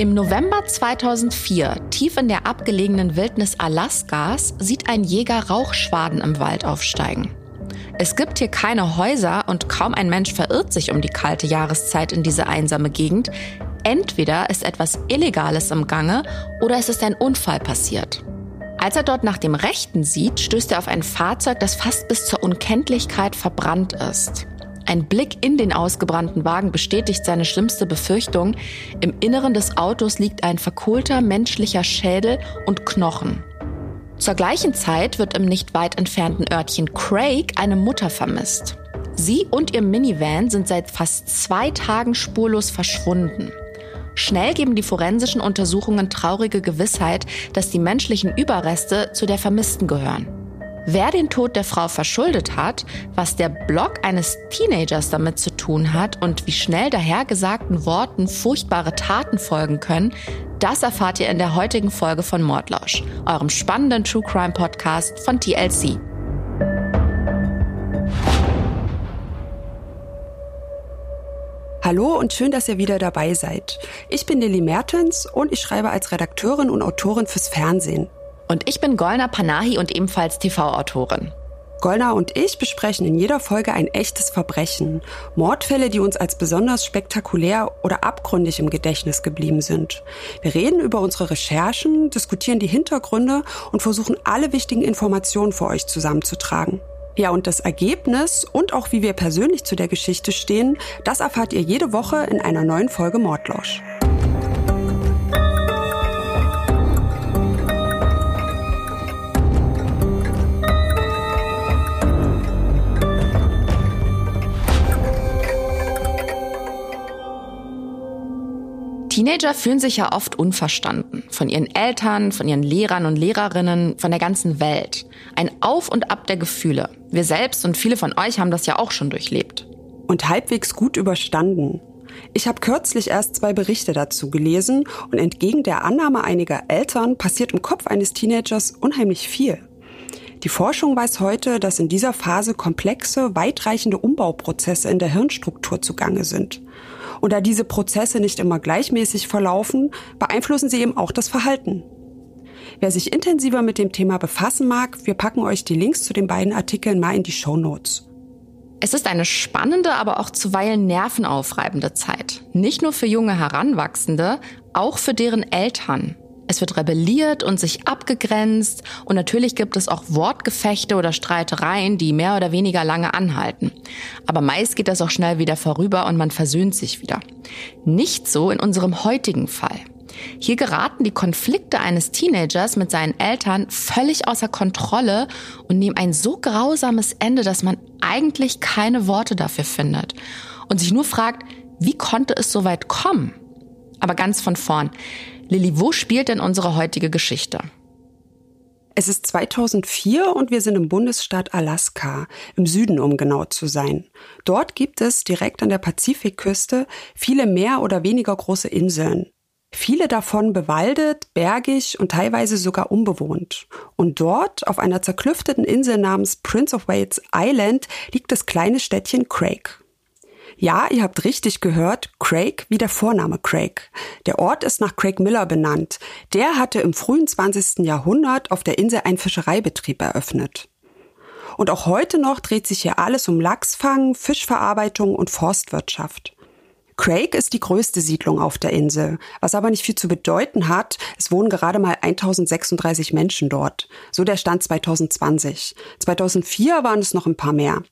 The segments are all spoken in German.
Im November 2004, tief in der abgelegenen Wildnis Alaskas, sieht ein Jäger Rauchschwaden im Wald aufsteigen. Es gibt hier keine Häuser und kaum ein Mensch verirrt sich um die kalte Jahreszeit in diese einsame Gegend. Entweder ist etwas Illegales im Gange oder es ist ein Unfall passiert. Als er dort nach dem Rechten sieht, stößt er auf ein Fahrzeug, das fast bis zur Unkenntlichkeit verbrannt ist. Ein Blick in den ausgebrannten Wagen bestätigt seine schlimmste Befürchtung. Im Inneren des Autos liegt ein verkohlter menschlicher Schädel und Knochen. Zur gleichen Zeit wird im nicht weit entfernten Örtchen Craig eine Mutter vermisst. Sie und ihr Minivan sind seit fast zwei Tagen spurlos verschwunden. Schnell geben die forensischen Untersuchungen traurige Gewissheit, dass die menschlichen Überreste zu der Vermissten gehören. Wer den Tod der Frau verschuldet hat, was der Blog eines Teenagers damit zu tun hat und wie schnell dahergesagten Worten furchtbare Taten folgen können, das erfahrt ihr in der heutigen Folge von Mordlausch, eurem spannenden True Crime Podcast von TLC. Hallo und schön, dass ihr wieder dabei seid. Ich bin Lilly Mertens und ich schreibe als Redakteurin und Autorin fürs Fernsehen. Und ich bin Golna Panahi und ebenfalls TV-Autorin. Golna und ich besprechen in jeder Folge ein echtes Verbrechen. Mordfälle, die uns als besonders spektakulär oder abgründig im Gedächtnis geblieben sind. Wir reden über unsere Recherchen, diskutieren die Hintergründe und versuchen alle wichtigen Informationen für euch zusammenzutragen. Ja, und das Ergebnis und auch wie wir persönlich zu der Geschichte stehen, das erfahrt ihr jede Woche in einer neuen Folge Mordlosch. Teenager fühlen sich ja oft unverstanden. Von ihren Eltern, von ihren Lehrern und Lehrerinnen, von der ganzen Welt. Ein Auf und Ab der Gefühle. Wir selbst und viele von euch haben das ja auch schon durchlebt. Und halbwegs gut überstanden. Ich habe kürzlich erst zwei Berichte dazu gelesen und entgegen der Annahme einiger Eltern passiert im Kopf eines Teenagers unheimlich viel. Die Forschung weiß heute, dass in dieser Phase komplexe, weitreichende Umbauprozesse in der Hirnstruktur zugange sind. Und da diese Prozesse nicht immer gleichmäßig verlaufen, beeinflussen sie eben auch das Verhalten. Wer sich intensiver mit dem Thema befassen mag, wir packen euch die Links zu den beiden Artikeln mal in die Show Notes. Es ist eine spannende, aber auch zuweilen nervenaufreibende Zeit. Nicht nur für junge Heranwachsende, auch für deren Eltern. Es wird rebelliert und sich abgegrenzt und natürlich gibt es auch Wortgefechte oder Streitereien, die mehr oder weniger lange anhalten. Aber meist geht das auch schnell wieder vorüber und man versöhnt sich wieder. Nicht so in unserem heutigen Fall. Hier geraten die Konflikte eines Teenagers mit seinen Eltern völlig außer Kontrolle und nehmen ein so grausames Ende, dass man eigentlich keine Worte dafür findet und sich nur fragt, wie konnte es so weit kommen? Aber ganz von vorn. Lilly, wo spielt denn unsere heutige Geschichte? Es ist 2004 und wir sind im Bundesstaat Alaska, im Süden, um genau zu sein. Dort gibt es direkt an der Pazifikküste viele mehr oder weniger große Inseln. Viele davon bewaldet, bergig und teilweise sogar unbewohnt. Und dort, auf einer zerklüfteten Insel namens Prince of Wales Island, liegt das kleine Städtchen Craig. Ja, ihr habt richtig gehört, Craig wie der Vorname Craig. Der Ort ist nach Craig Miller benannt. Der hatte im frühen 20. Jahrhundert auf der Insel einen Fischereibetrieb eröffnet. Und auch heute noch dreht sich hier alles um Lachsfang, Fischverarbeitung und Forstwirtschaft. Craig ist die größte Siedlung auf der Insel, was aber nicht viel zu bedeuten hat. Es wohnen gerade mal 1036 Menschen dort. So der Stand 2020. 2004 waren es noch ein paar mehr.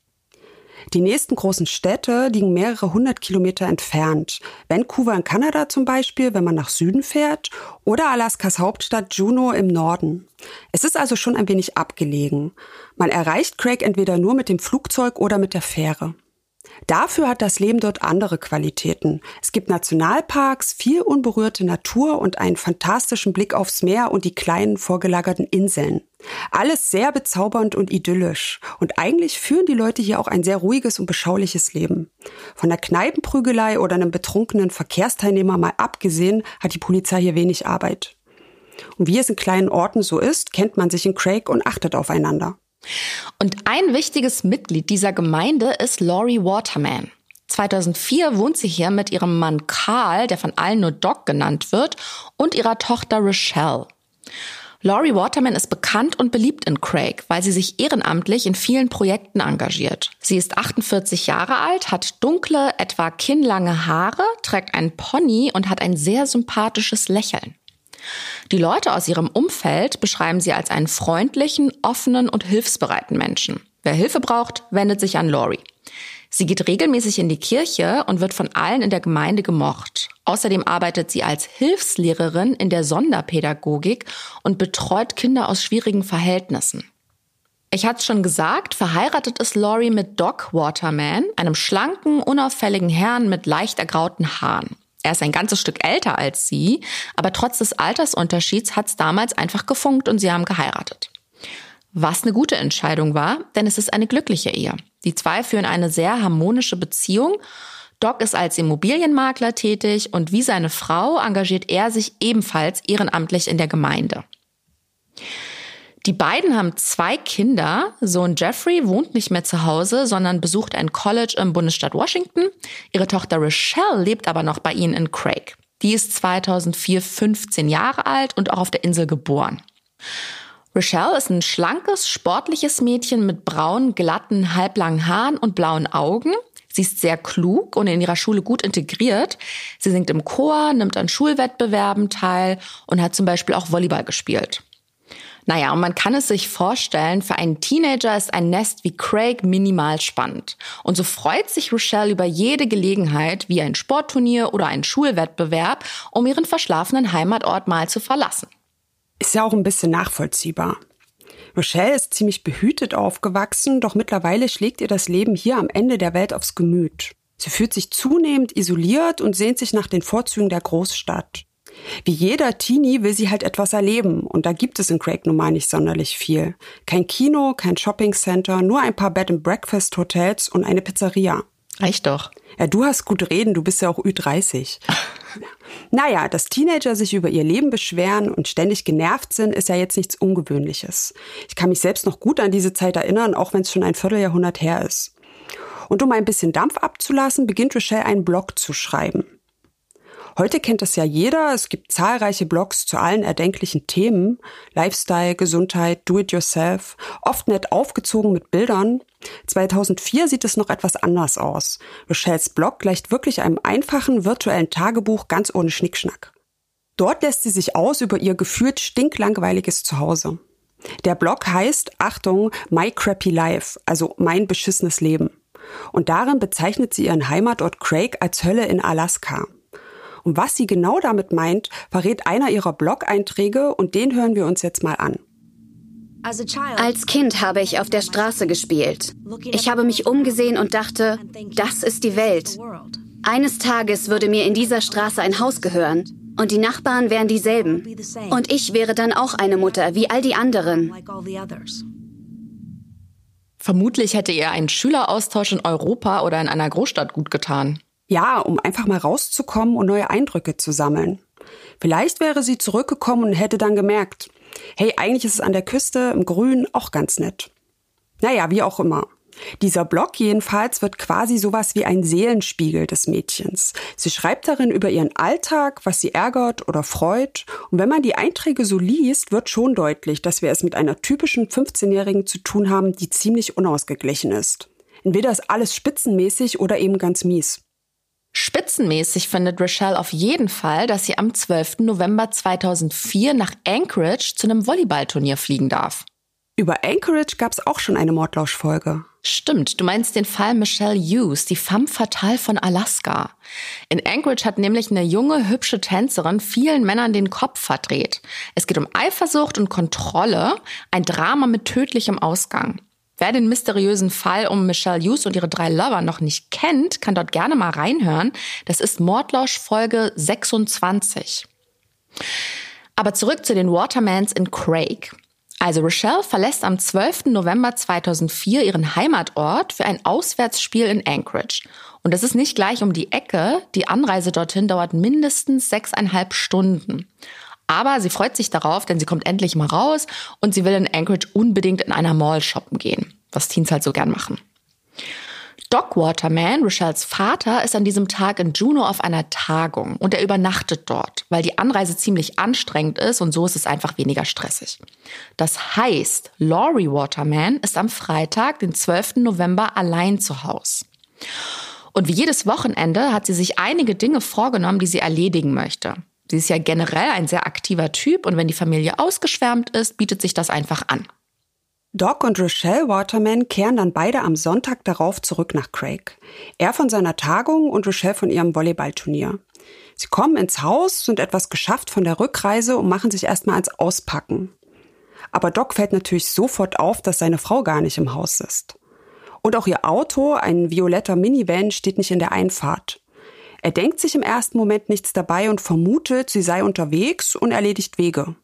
Die nächsten großen Städte liegen mehrere hundert Kilometer entfernt. Vancouver in Kanada zum Beispiel, wenn man nach Süden fährt, oder Alaskas Hauptstadt Juneau im Norden. Es ist also schon ein wenig abgelegen. Man erreicht Craig entweder nur mit dem Flugzeug oder mit der Fähre. Dafür hat das Leben dort andere Qualitäten. Es gibt Nationalparks, viel unberührte Natur und einen fantastischen Blick aufs Meer und die kleinen vorgelagerten Inseln. Alles sehr bezaubernd und idyllisch. Und eigentlich führen die Leute hier auch ein sehr ruhiges und beschauliches Leben. Von der Kneipenprügelei oder einem betrunkenen Verkehrsteilnehmer mal abgesehen, hat die Polizei hier wenig Arbeit. Und wie es in kleinen Orten so ist, kennt man sich in Craig und achtet aufeinander. Und ein wichtiges Mitglied dieser Gemeinde ist Laurie Waterman. 2004 wohnt sie hier mit ihrem Mann Carl, der von allen nur Doc genannt wird, und ihrer Tochter Rochelle. Laurie Waterman ist bekannt und beliebt in Craig, weil sie sich ehrenamtlich in vielen Projekten engagiert. Sie ist 48 Jahre alt, hat dunkle, etwa kinnlange Haare, trägt einen Pony und hat ein sehr sympathisches Lächeln. Die Leute aus ihrem Umfeld beschreiben sie als einen freundlichen, offenen und hilfsbereiten Menschen. Wer Hilfe braucht, wendet sich an Lori. Sie geht regelmäßig in die Kirche und wird von allen in der Gemeinde gemocht. Außerdem arbeitet sie als Hilfslehrerin in der Sonderpädagogik und betreut Kinder aus schwierigen Verhältnissen. Ich hatte es schon gesagt, verheiratet ist Lori mit Doc Waterman, einem schlanken, unauffälligen Herrn mit leicht ergrauten Haaren. Er ist ein ganzes Stück älter als sie, aber trotz des Altersunterschieds hat es damals einfach gefunkt und sie haben geheiratet. Was eine gute Entscheidung war, denn es ist eine glückliche Ehe. Die zwei führen eine sehr harmonische Beziehung. Doc ist als Immobilienmakler tätig und wie seine Frau engagiert er sich ebenfalls ehrenamtlich in der Gemeinde. Die beiden haben zwei Kinder. Sohn Jeffrey wohnt nicht mehr zu Hause, sondern besucht ein College im Bundesstaat Washington. Ihre Tochter Rochelle lebt aber noch bei ihnen in Craig. Die ist 2004 15 Jahre alt und auch auf der Insel geboren. Rochelle ist ein schlankes, sportliches Mädchen mit braunen, glatten, halblangen Haaren und blauen Augen. Sie ist sehr klug und in ihrer Schule gut integriert. Sie singt im Chor, nimmt an Schulwettbewerben teil und hat zum Beispiel auch Volleyball gespielt. Naja, und man kann es sich vorstellen, für einen Teenager ist ein Nest wie Craig minimal spannend. Und so freut sich Rochelle über jede Gelegenheit, wie ein Sportturnier oder ein Schulwettbewerb, um ihren verschlafenen Heimatort mal zu verlassen. Ist ja auch ein bisschen nachvollziehbar. Rochelle ist ziemlich behütet aufgewachsen, doch mittlerweile schlägt ihr das Leben hier am Ende der Welt aufs Gemüt. Sie fühlt sich zunehmend isoliert und sehnt sich nach den Vorzügen der Großstadt. Wie jeder Teenie will sie halt etwas erleben und da gibt es in Craig nun mal nicht sonderlich viel. Kein Kino, kein Shoppingcenter, nur ein paar Bed and Breakfast Hotels und eine Pizzeria. Reicht doch. Ja, du hast gut reden, du bist ja auch Ü30. naja, dass Teenager sich über ihr Leben beschweren und ständig genervt sind, ist ja jetzt nichts Ungewöhnliches. Ich kann mich selbst noch gut an diese Zeit erinnern, auch wenn es schon ein Vierteljahrhundert her ist. Und um ein bisschen Dampf abzulassen, beginnt Rochelle einen Blog zu schreiben. Heute kennt das ja jeder. Es gibt zahlreiche Blogs zu allen erdenklichen Themen. Lifestyle, Gesundheit, Do-it-yourself. Oft nett aufgezogen mit Bildern. 2004 sieht es noch etwas anders aus. Rochelles Blog gleicht wirklich einem einfachen virtuellen Tagebuch ganz ohne Schnickschnack. Dort lässt sie sich aus über ihr gefühlt stinklangweiliges Zuhause. Der Blog heißt, Achtung, My Crappy Life, also mein beschissenes Leben. Und darin bezeichnet sie ihren Heimatort Craig als Hölle in Alaska. Und was sie genau damit meint, verrät einer ihrer Blog-Einträge und den hören wir uns jetzt mal an. Als Kind habe ich auf der Straße gespielt. Ich habe mich umgesehen und dachte, das ist die Welt. Eines Tages würde mir in dieser Straße ein Haus gehören und die Nachbarn wären dieselben. Und ich wäre dann auch eine Mutter, wie all die anderen. Vermutlich hätte ihr ein Schüleraustausch in Europa oder in einer Großstadt gut getan. Ja, um einfach mal rauszukommen und neue Eindrücke zu sammeln. Vielleicht wäre sie zurückgekommen und hätte dann gemerkt, hey, eigentlich ist es an der Küste im Grün auch ganz nett. Naja, wie auch immer. Dieser Blog jedenfalls wird quasi sowas wie ein Seelenspiegel des Mädchens. Sie schreibt darin über ihren Alltag, was sie ärgert oder freut. Und wenn man die Einträge so liest, wird schon deutlich, dass wir es mit einer typischen 15-Jährigen zu tun haben, die ziemlich unausgeglichen ist. Entweder ist alles spitzenmäßig oder eben ganz mies. Spitzenmäßig findet Rochelle auf jeden Fall, dass sie am 12. November 2004 nach Anchorage zu einem Volleyballturnier fliegen darf. Über Anchorage gab es auch schon eine Mordlauschfolge. Stimmt, du meinst den Fall Michelle Hughes, die femme fatale von Alaska. In Anchorage hat nämlich eine junge, hübsche Tänzerin vielen Männern den Kopf verdreht. Es geht um Eifersucht und Kontrolle, ein Drama mit tödlichem Ausgang. Wer den mysteriösen Fall um Michelle Hughes und ihre drei Lover noch nicht kennt, kann dort gerne mal reinhören. Das ist Mordlausch Folge 26. Aber zurück zu den Watermans in Craig. Also Rochelle verlässt am 12. November 2004 ihren Heimatort für ein Auswärtsspiel in Anchorage. Und das ist nicht gleich um die Ecke. Die Anreise dorthin dauert mindestens sechseinhalb Stunden. Aber sie freut sich darauf, denn sie kommt endlich mal raus und sie will in Anchorage unbedingt in einer Mall shoppen gehen, was Teens halt so gern machen. Doc Waterman, Rochelles Vater, ist an diesem Tag in Juneau auf einer Tagung und er übernachtet dort, weil die Anreise ziemlich anstrengend ist und so ist es einfach weniger stressig. Das heißt, Laurie Waterman ist am Freitag, den 12. November, allein zu Hause. Und wie jedes Wochenende hat sie sich einige Dinge vorgenommen, die sie erledigen möchte. Sie ist ja generell ein sehr aktiver Typ und wenn die Familie ausgeschwärmt ist, bietet sich das einfach an. Doc und Rochelle Waterman kehren dann beide am Sonntag darauf zurück nach Craig. Er von seiner Tagung und Rochelle von ihrem Volleyballturnier. Sie kommen ins Haus, sind etwas geschafft von der Rückreise und machen sich erstmal ans Auspacken. Aber Doc fällt natürlich sofort auf, dass seine Frau gar nicht im Haus ist. Und auch ihr Auto, ein violetter Minivan, steht nicht in der Einfahrt. Er denkt sich im ersten Moment nichts dabei und vermutet, sie sei unterwegs und erledigt Wege.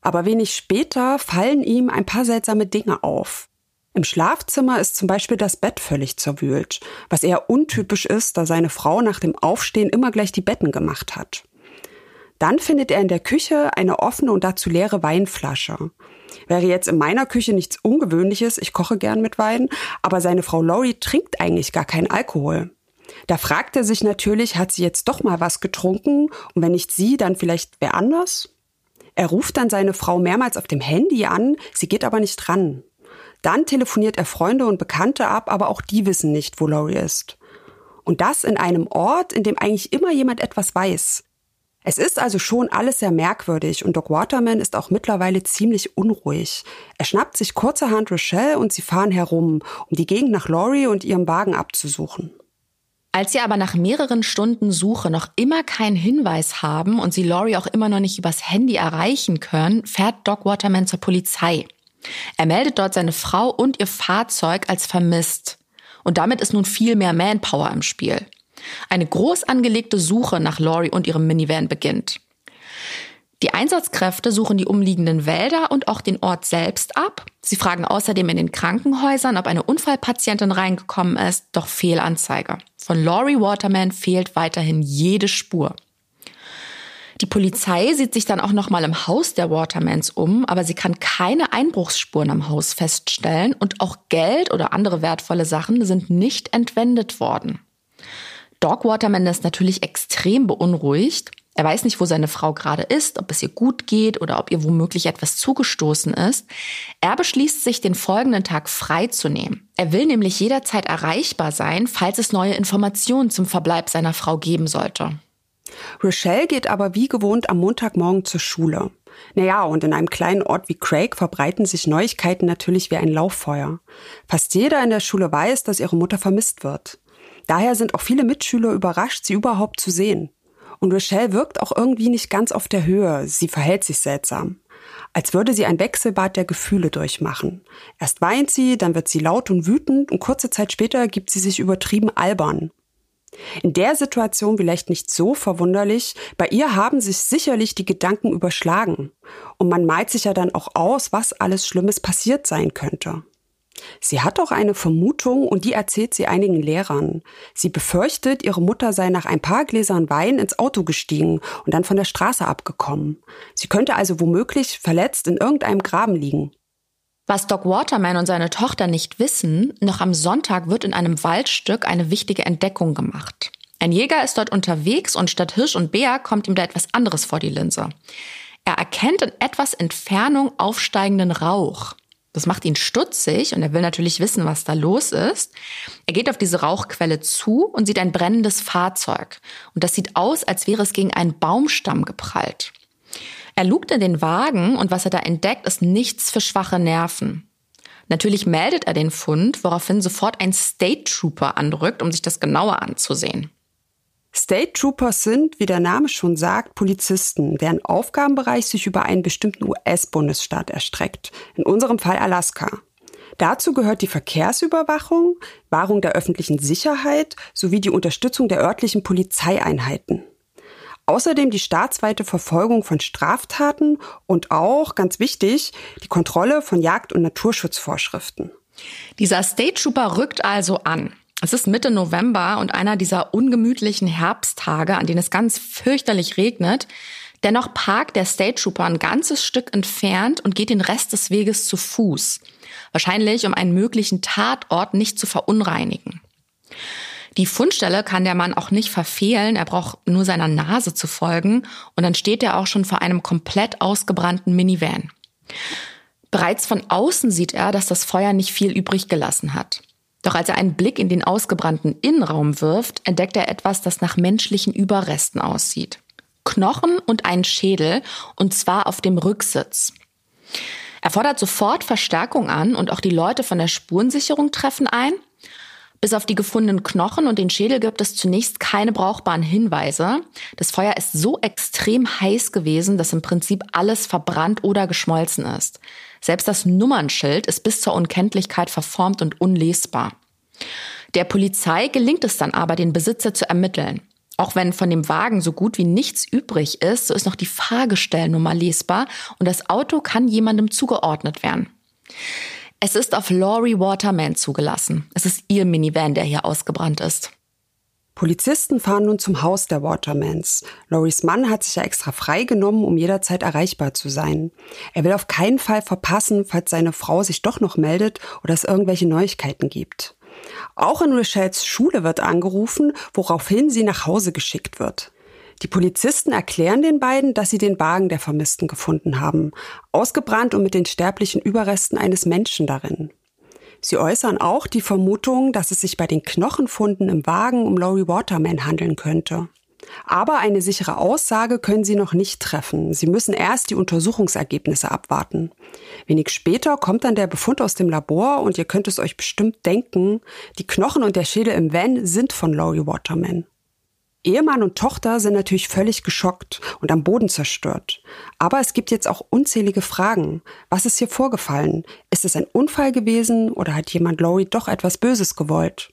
Aber wenig später fallen ihm ein paar seltsame Dinge auf. Im Schlafzimmer ist zum Beispiel das Bett völlig zerwühlt, was eher untypisch ist, da seine Frau nach dem Aufstehen immer gleich die Betten gemacht hat. Dann findet er in der Küche eine offene und dazu leere Weinflasche. Wäre jetzt in meiner Küche nichts Ungewöhnliches, ich koche gern mit Wein, aber seine Frau Laurie trinkt eigentlich gar keinen Alkohol. Da fragt er sich natürlich, hat sie jetzt doch mal was getrunken und wenn nicht sie, dann vielleicht wer anders? Er ruft dann seine Frau mehrmals auf dem Handy an, sie geht aber nicht dran. Dann telefoniert er Freunde und Bekannte ab, aber auch die wissen nicht, wo Laurie ist. Und das in einem Ort, in dem eigentlich immer jemand etwas weiß. Es ist also schon alles sehr merkwürdig und Doc Waterman ist auch mittlerweile ziemlich unruhig. Er schnappt sich kurzerhand Rochelle und sie fahren herum, um die Gegend nach Laurie und ihrem Wagen abzusuchen. Als sie aber nach mehreren Stunden Suche noch immer keinen Hinweis haben und sie Laurie auch immer noch nicht übers Handy erreichen können, fährt Doc Waterman zur Polizei. Er meldet dort seine Frau und ihr Fahrzeug als vermisst. Und damit ist nun viel mehr Manpower im Spiel. Eine groß angelegte Suche nach Laurie und ihrem Minivan beginnt. Die Einsatzkräfte suchen die umliegenden Wälder und auch den Ort selbst ab. Sie fragen außerdem in den Krankenhäusern, ob eine Unfallpatientin reingekommen ist, doch Fehlanzeige. Von Laurie Waterman fehlt weiterhin jede Spur. Die Polizei sieht sich dann auch noch mal im Haus der Watermans um, aber sie kann keine Einbruchsspuren am Haus feststellen und auch Geld oder andere wertvolle Sachen sind nicht entwendet worden. Dog Waterman ist natürlich extrem beunruhigt er weiß nicht, wo seine Frau gerade ist, ob es ihr gut geht oder ob ihr womöglich etwas zugestoßen ist. Er beschließt sich, den folgenden Tag freizunehmen. Er will nämlich jederzeit erreichbar sein, falls es neue Informationen zum Verbleib seiner Frau geben sollte. Rochelle geht aber wie gewohnt am Montagmorgen zur Schule. Naja, und in einem kleinen Ort wie Craig verbreiten sich Neuigkeiten natürlich wie ein Lauffeuer. Fast jeder in der Schule weiß, dass ihre Mutter vermisst wird. Daher sind auch viele Mitschüler überrascht, sie überhaupt zu sehen. Und Rochelle wirkt auch irgendwie nicht ganz auf der Höhe. Sie verhält sich seltsam. Als würde sie ein Wechselbad der Gefühle durchmachen. Erst weint sie, dann wird sie laut und wütend und kurze Zeit später gibt sie sich übertrieben albern. In der Situation vielleicht nicht so verwunderlich, bei ihr haben sich sicherlich die Gedanken überschlagen. Und man malt sich ja dann auch aus, was alles Schlimmes passiert sein könnte. Sie hat auch eine Vermutung und die erzählt sie einigen Lehrern. Sie befürchtet, ihre Mutter sei nach ein paar Gläsern Wein ins Auto gestiegen und dann von der Straße abgekommen. Sie könnte also womöglich verletzt in irgendeinem Graben liegen. Was Doc Waterman und seine Tochter nicht wissen, noch am Sonntag wird in einem Waldstück eine wichtige Entdeckung gemacht. Ein Jäger ist dort unterwegs und statt Hirsch und Bär kommt ihm da etwas anderes vor die Linse. Er erkennt in etwas Entfernung aufsteigenden Rauch. Das macht ihn stutzig und er will natürlich wissen, was da los ist. Er geht auf diese Rauchquelle zu und sieht ein brennendes Fahrzeug. Und das sieht aus, als wäre es gegen einen Baumstamm geprallt. Er lugt in den Wagen und was er da entdeckt, ist nichts für schwache Nerven. Natürlich meldet er den Fund, woraufhin sofort ein State Trooper andrückt, um sich das genauer anzusehen. State Troopers sind, wie der Name schon sagt, Polizisten, deren Aufgabenbereich sich über einen bestimmten US-Bundesstaat erstreckt, in unserem Fall Alaska. Dazu gehört die Verkehrsüberwachung, Wahrung der öffentlichen Sicherheit sowie die Unterstützung der örtlichen Polizeieinheiten. Außerdem die staatsweite Verfolgung von Straftaten und auch, ganz wichtig, die Kontrolle von Jagd- und Naturschutzvorschriften. Dieser State Trooper rückt also an. Es ist Mitte November und einer dieser ungemütlichen Herbsttage, an denen es ganz fürchterlich regnet. Dennoch parkt der State Trooper ein ganzes Stück entfernt und geht den Rest des Weges zu Fuß. Wahrscheinlich, um einen möglichen Tatort nicht zu verunreinigen. Die Fundstelle kann der Mann auch nicht verfehlen, er braucht nur seiner Nase zu folgen und dann steht er auch schon vor einem komplett ausgebrannten Minivan. Bereits von außen sieht er, dass das Feuer nicht viel übrig gelassen hat. Doch als er einen Blick in den ausgebrannten Innenraum wirft, entdeckt er etwas, das nach menschlichen Überresten aussieht. Knochen und einen Schädel, und zwar auf dem Rücksitz. Er fordert sofort Verstärkung an und auch die Leute von der Spurensicherung treffen ein. Bis auf die gefundenen Knochen und den Schädel gibt es zunächst keine brauchbaren Hinweise. Das Feuer ist so extrem heiß gewesen, dass im Prinzip alles verbrannt oder geschmolzen ist. Selbst das Nummernschild ist bis zur Unkenntlichkeit verformt und unlesbar. Der Polizei gelingt es dann aber, den Besitzer zu ermitteln. Auch wenn von dem Wagen so gut wie nichts übrig ist, so ist noch die Fahrgestellnummer lesbar und das Auto kann jemandem zugeordnet werden. Es ist auf Laurie Waterman zugelassen. Es ist ihr Minivan, der hier ausgebrannt ist. Polizisten fahren nun zum Haus der Watermans. Loris Mann hat sich ja extra freigenommen, um jederzeit erreichbar zu sein. Er will auf keinen Fall verpassen, falls seine Frau sich doch noch meldet oder es irgendwelche Neuigkeiten gibt. Auch in Rochelles Schule wird angerufen, woraufhin sie nach Hause geschickt wird. Die Polizisten erklären den beiden, dass sie den Wagen der Vermissten gefunden haben, ausgebrannt und mit den sterblichen Überresten eines Menschen darin. Sie äußern auch die Vermutung, dass es sich bei den Knochenfunden im Wagen um Laurie Waterman handeln könnte. Aber eine sichere Aussage können sie noch nicht treffen. Sie müssen erst die Untersuchungsergebnisse abwarten. Wenig später kommt dann der Befund aus dem Labor und ihr könnt es euch bestimmt denken, die Knochen und der Schädel im Van sind von Laurie Waterman. Ehemann und Tochter sind natürlich völlig geschockt und am Boden zerstört. Aber es gibt jetzt auch unzählige Fragen. Was ist hier vorgefallen? Ist es ein Unfall gewesen oder hat jemand Laurie doch etwas Böses gewollt?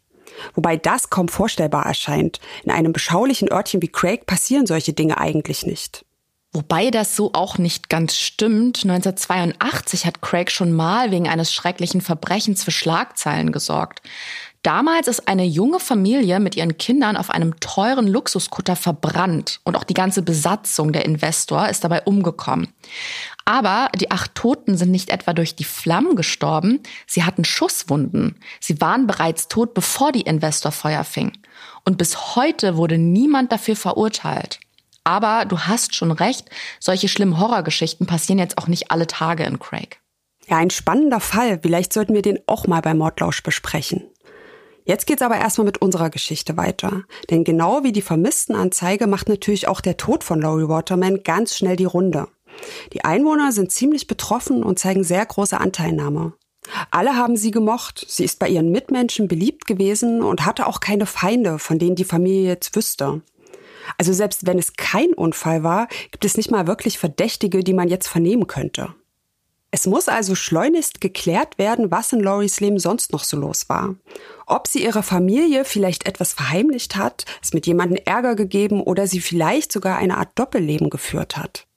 Wobei das kaum vorstellbar erscheint. In einem beschaulichen Örtchen wie Craig passieren solche Dinge eigentlich nicht. Wobei das so auch nicht ganz stimmt. 1982 hat Craig schon mal wegen eines schrecklichen Verbrechens für Schlagzeilen gesorgt. Damals ist eine junge Familie mit ihren Kindern auf einem teuren Luxuskutter verbrannt und auch die ganze Besatzung der Investor ist dabei umgekommen. Aber die acht Toten sind nicht etwa durch die Flammen gestorben, sie hatten Schusswunden. Sie waren bereits tot, bevor die Investor Feuer fing. Und bis heute wurde niemand dafür verurteilt. Aber du hast schon recht, solche schlimmen Horrorgeschichten passieren jetzt auch nicht alle Tage in Craig. Ja, ein spannender Fall. Vielleicht sollten wir den auch mal bei Mordlausch besprechen. Jetzt geht's aber erstmal mit unserer Geschichte weiter. Denn genau wie die Vermisstenanzeige macht natürlich auch der Tod von Laurie Waterman ganz schnell die Runde. Die Einwohner sind ziemlich betroffen und zeigen sehr große Anteilnahme. Alle haben sie gemocht. Sie ist bei ihren Mitmenschen beliebt gewesen und hatte auch keine Feinde, von denen die Familie jetzt wüsste. Also selbst wenn es kein Unfall war, gibt es nicht mal wirklich Verdächtige, die man jetzt vernehmen könnte. Es muss also schleunigst geklärt werden, was in Loris Leben sonst noch so los war. Ob sie ihrer Familie vielleicht etwas verheimlicht hat, es mit jemandem Ärger gegeben oder sie vielleicht sogar eine Art Doppelleben geführt hat.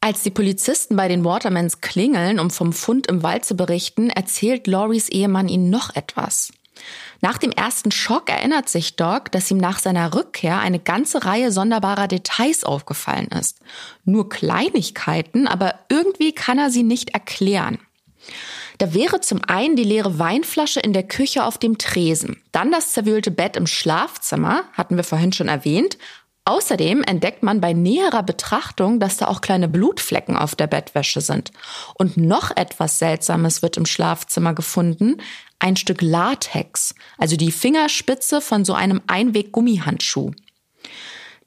Als die Polizisten bei den Watermans klingeln, um vom Fund im Wald zu berichten, erzählt Loris Ehemann ihnen noch etwas. Nach dem ersten Schock erinnert sich Doc, dass ihm nach seiner Rückkehr eine ganze Reihe sonderbarer Details aufgefallen ist. Nur Kleinigkeiten, aber irgendwie kann er sie nicht erklären. Da wäre zum einen die leere Weinflasche in der Küche auf dem Tresen, dann das zerwühlte Bett im Schlafzimmer, hatten wir vorhin schon erwähnt. Außerdem entdeckt man bei näherer Betrachtung, dass da auch kleine Blutflecken auf der Bettwäsche sind. Und noch etwas Seltsames wird im Schlafzimmer gefunden ein Stück Latex, also die Fingerspitze von so einem Einweg-Gummihandschuh.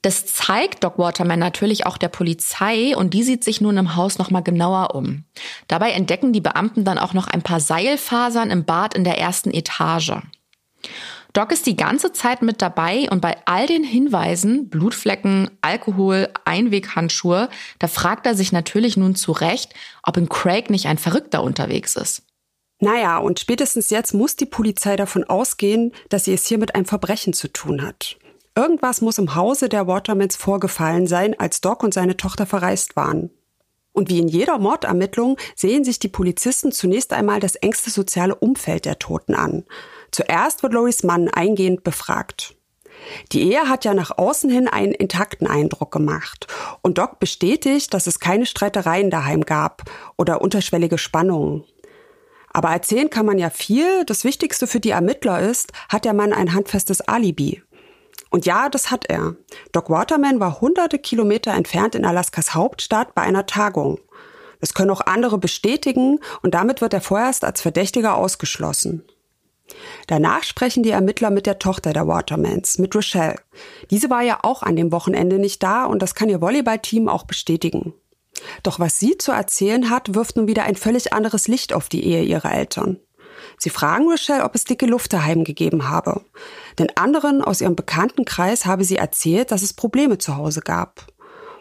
Das zeigt Doc Waterman natürlich auch der Polizei und die sieht sich nun im Haus nochmal genauer um. Dabei entdecken die Beamten dann auch noch ein paar Seilfasern im Bad in der ersten Etage. Doc ist die ganze Zeit mit dabei und bei all den Hinweisen, Blutflecken, Alkohol, Einweghandschuhe, da fragt er sich natürlich nun zu Recht, ob in Craig nicht ein Verrückter unterwegs ist. Naja, und spätestens jetzt muss die Polizei davon ausgehen, dass sie es hier mit einem Verbrechen zu tun hat. Irgendwas muss im Hause der Watermans vorgefallen sein, als Doc und seine Tochter verreist waren. Und wie in jeder Mordermittlung sehen sich die Polizisten zunächst einmal das engste soziale Umfeld der Toten an. Zuerst wird Loris Mann eingehend befragt. Die Ehe hat ja nach außen hin einen intakten Eindruck gemacht. Und Doc bestätigt, dass es keine Streitereien daheim gab oder unterschwellige Spannungen. Aber erzählen kann man ja viel. Das Wichtigste für die Ermittler ist, hat der Mann ein handfestes Alibi. Und ja, das hat er. Doc Waterman war hunderte Kilometer entfernt in Alaskas Hauptstadt bei einer Tagung. Das können auch andere bestätigen und damit wird er vorerst als Verdächtiger ausgeschlossen. Danach sprechen die Ermittler mit der Tochter der Watermans, mit Rochelle. Diese war ja auch an dem Wochenende nicht da und das kann ihr Volleyballteam auch bestätigen. Doch was sie zu erzählen hat, wirft nun wieder ein völlig anderes Licht auf die Ehe ihrer Eltern. Sie fragen Rochelle, ob es dicke Luft daheim gegeben habe. Den anderen aus ihrem Bekanntenkreis habe sie erzählt, dass es Probleme zu Hause gab.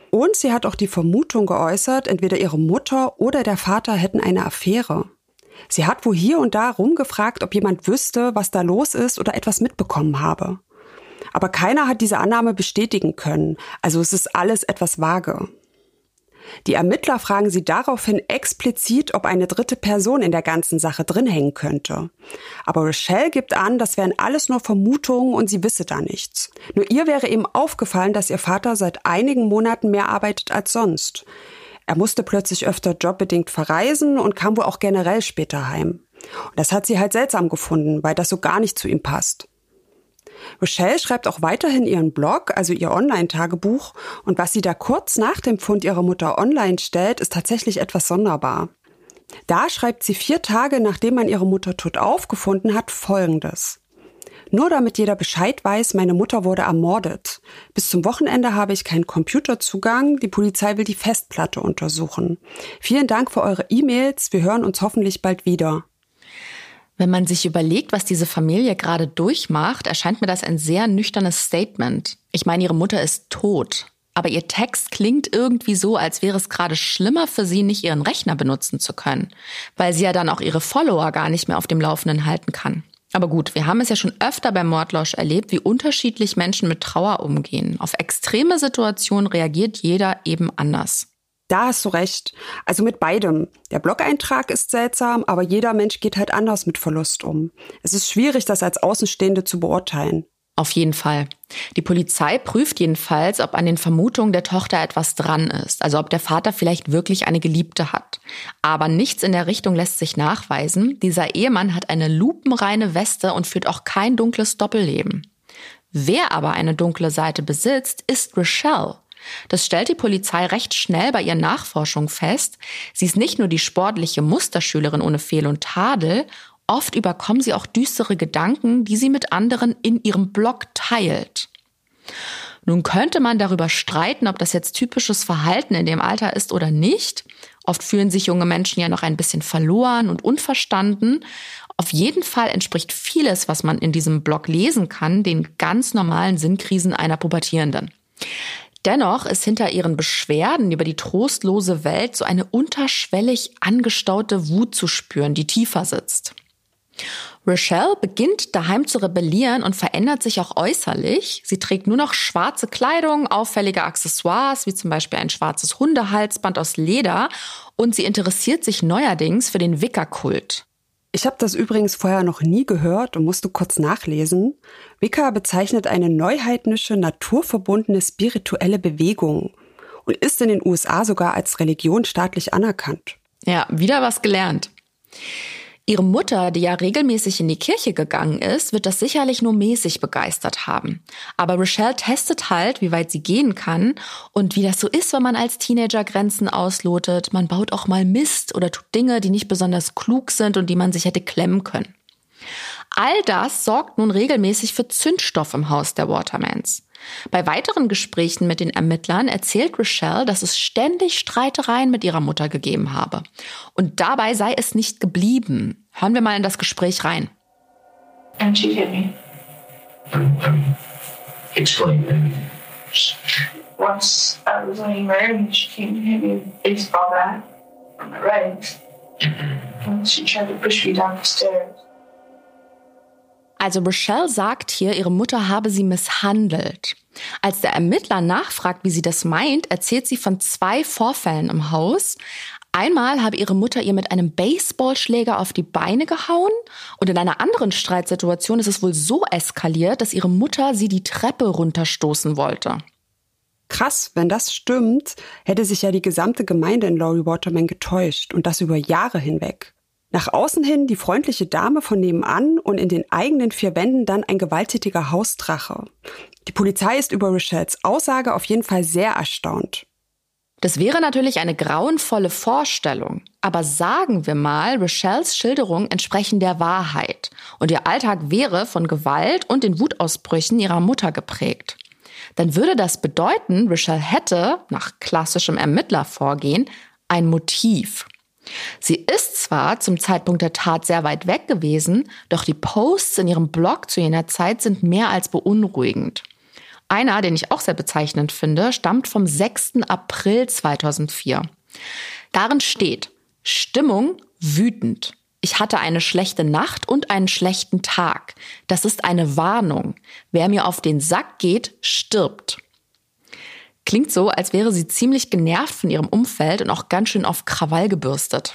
Und sie hat auch die Vermutung geäußert, entweder ihre Mutter oder der Vater hätten eine Affäre. Sie hat wo hier und da rumgefragt, ob jemand wüsste, was da los ist oder etwas mitbekommen habe. Aber keiner hat diese Annahme bestätigen können, also es ist alles etwas vage. Die Ermittler fragen sie daraufhin explizit, ob eine dritte Person in der ganzen Sache drin hängen könnte. Aber Rochelle gibt an, das wären alles nur Vermutungen und sie wisse da nichts. Nur ihr wäre eben aufgefallen, dass ihr Vater seit einigen Monaten mehr arbeitet als sonst. Er musste plötzlich öfter jobbedingt verreisen und kam wohl auch generell später heim. Und das hat sie halt seltsam gefunden, weil das so gar nicht zu ihm passt. Rochelle schreibt auch weiterhin ihren Blog, also ihr Online-Tagebuch, und was sie da kurz nach dem Fund ihrer Mutter online stellt, ist tatsächlich etwas sonderbar. Da schreibt sie vier Tage, nachdem man ihre Mutter tot aufgefunden hat, Folgendes. Nur damit jeder Bescheid weiß, meine Mutter wurde ermordet. Bis zum Wochenende habe ich keinen Computerzugang. Die Polizei will die Festplatte untersuchen. Vielen Dank für eure E-Mails. Wir hören uns hoffentlich bald wieder. Wenn man sich überlegt, was diese Familie gerade durchmacht, erscheint mir das ein sehr nüchternes Statement. Ich meine, ihre Mutter ist tot. Aber ihr Text klingt irgendwie so, als wäre es gerade schlimmer für sie, nicht ihren Rechner benutzen zu können, weil sie ja dann auch ihre Follower gar nicht mehr auf dem Laufenden halten kann. Aber gut, wir haben es ja schon öfter beim Mordlosch erlebt, wie unterschiedlich Menschen mit Trauer umgehen. Auf extreme Situationen reagiert jeder eben anders. Da hast du recht. Also mit beidem. Der Blog-Eintrag ist seltsam, aber jeder Mensch geht halt anders mit Verlust um. Es ist schwierig, das als Außenstehende zu beurteilen. Auf jeden Fall. Die Polizei prüft jedenfalls, ob an den Vermutungen der Tochter etwas dran ist, also ob der Vater vielleicht wirklich eine Geliebte hat. Aber nichts in der Richtung lässt sich nachweisen. Dieser Ehemann hat eine lupenreine Weste und führt auch kein dunkles Doppelleben. Wer aber eine dunkle Seite besitzt, ist Rochelle. Das stellt die Polizei recht schnell bei ihren Nachforschungen fest. Sie ist nicht nur die sportliche Musterschülerin ohne Fehl und Tadel, oft überkommen sie auch düstere Gedanken, die sie mit anderen in ihrem Blog teilt. Nun könnte man darüber streiten, ob das jetzt typisches Verhalten in dem Alter ist oder nicht. Oft fühlen sich junge Menschen ja noch ein bisschen verloren und unverstanden. Auf jeden Fall entspricht vieles, was man in diesem Blog lesen kann, den ganz normalen Sinnkrisen einer Pubertierenden. Dennoch ist hinter ihren Beschwerden über die trostlose Welt so eine unterschwellig angestaute Wut zu spüren, die tiefer sitzt. Rochelle beginnt daheim zu rebellieren und verändert sich auch äußerlich. Sie trägt nur noch schwarze Kleidung, auffällige Accessoires, wie zum Beispiel ein schwarzes Hundehalsband aus Leder und sie interessiert sich neuerdings für den Wicca-Kult. Ich habe das übrigens vorher noch nie gehört und musste kurz nachlesen. Wicca bezeichnet eine neuheidnische, naturverbundene spirituelle Bewegung und ist in den USA sogar als Religion staatlich anerkannt. Ja, wieder was gelernt. Ihre Mutter, die ja regelmäßig in die Kirche gegangen ist, wird das sicherlich nur mäßig begeistert haben. Aber Rochelle testet halt, wie weit sie gehen kann und wie das so ist, wenn man als Teenager Grenzen auslotet. Man baut auch mal Mist oder tut Dinge, die nicht besonders klug sind und die man sich hätte klemmen können. All das sorgt nun regelmäßig für Zündstoff im Haus der Watermans. Bei weiteren Gesprächen mit den Ermittlern erzählt Rochelle, dass es ständig Streitereien mit ihrer Mutter gegeben habe. Und dabei sei es nicht geblieben. Hören wir mal in das Gespräch rein. And she hit me. Explain. Once I was laying there and she came and hit me with a baseball bat on my right. And she tried to push me down the stairs. Also Rochelle sagt hier, ihre Mutter habe sie misshandelt. Als der Ermittler nachfragt, wie sie das meint, erzählt sie von zwei Vorfällen im Haus. Einmal habe ihre Mutter ihr mit einem Baseballschläger auf die Beine gehauen und in einer anderen Streitsituation ist es wohl so eskaliert, dass ihre Mutter sie die Treppe runterstoßen wollte. Krass, wenn das stimmt, hätte sich ja die gesamte Gemeinde in Laurie Waterman getäuscht und das über Jahre hinweg. Nach außen hin die freundliche Dame von nebenan und in den eigenen vier Wänden dann ein gewalttätiger Hausdrache. Die Polizei ist über Rochelles Aussage auf jeden Fall sehr erstaunt. Das wäre natürlich eine grauenvolle Vorstellung, aber sagen wir mal, Rochelles Schilderung entsprechen der Wahrheit und ihr Alltag wäre von Gewalt und den Wutausbrüchen ihrer Mutter geprägt. Dann würde das bedeuten, Rochelle hätte, nach klassischem Ermittlervorgehen, ein Motiv. Sie ist zwar zum Zeitpunkt der Tat sehr weit weg gewesen, doch die Posts in ihrem Blog zu jener Zeit sind mehr als beunruhigend. Einer, den ich auch sehr bezeichnend finde, stammt vom 6. April 2004. Darin steht, Stimmung wütend. Ich hatte eine schlechte Nacht und einen schlechten Tag. Das ist eine Warnung. Wer mir auf den Sack geht, stirbt. Klingt so, als wäre sie ziemlich genervt von ihrem Umfeld und auch ganz schön auf Krawall gebürstet.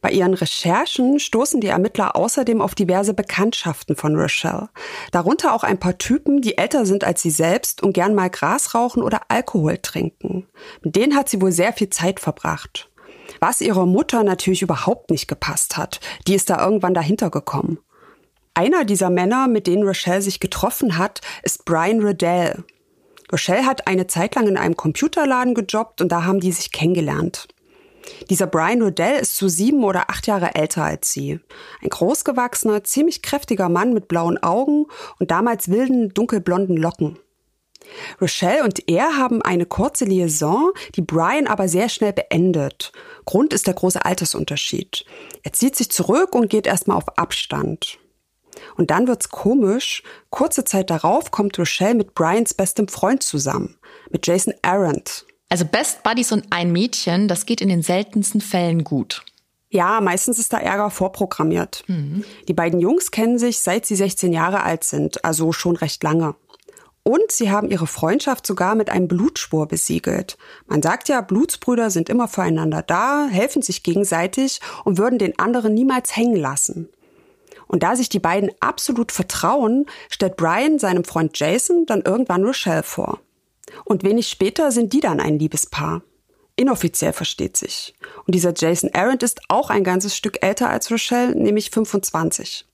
Bei ihren Recherchen stoßen die Ermittler außerdem auf diverse Bekanntschaften von Rochelle. Darunter auch ein paar Typen, die älter sind als sie selbst und gern mal Gras rauchen oder Alkohol trinken. Mit denen hat sie wohl sehr viel Zeit verbracht. Was ihrer Mutter natürlich überhaupt nicht gepasst hat. Die ist da irgendwann dahinter gekommen. Einer dieser Männer, mit denen Rochelle sich getroffen hat, ist Brian Riddell. Rochelle hat eine Zeit lang in einem Computerladen gejobbt und da haben die sich kennengelernt. Dieser Brian Rodell ist so sieben oder acht Jahre älter als sie. Ein großgewachsener, ziemlich kräftiger Mann mit blauen Augen und damals wilden, dunkelblonden Locken. Rochelle und er haben eine kurze Liaison, die Brian aber sehr schnell beendet. Grund ist der große Altersunterschied. Er zieht sich zurück und geht erstmal auf Abstand. Und dann wird's komisch. Kurze Zeit darauf kommt Rochelle mit Brians bestem Freund zusammen, mit Jason Arendt. Also Best Buddies und ein Mädchen, das geht in den seltensten Fällen gut. Ja, meistens ist da Ärger vorprogrammiert. Mhm. Die beiden Jungs kennen sich, seit sie 16 Jahre alt sind, also schon recht lange. Und sie haben ihre Freundschaft sogar mit einem Blutspur besiegelt. Man sagt ja, Blutsbrüder sind immer füreinander da, helfen sich gegenseitig und würden den anderen niemals hängen lassen. Und da sich die beiden absolut vertrauen, stellt Brian seinem Freund Jason dann irgendwann Rochelle vor. Und wenig später sind die dann ein Liebespaar. Inoffiziell versteht sich. Und dieser Jason Arendt ist auch ein ganzes Stück älter als Rochelle, nämlich 25.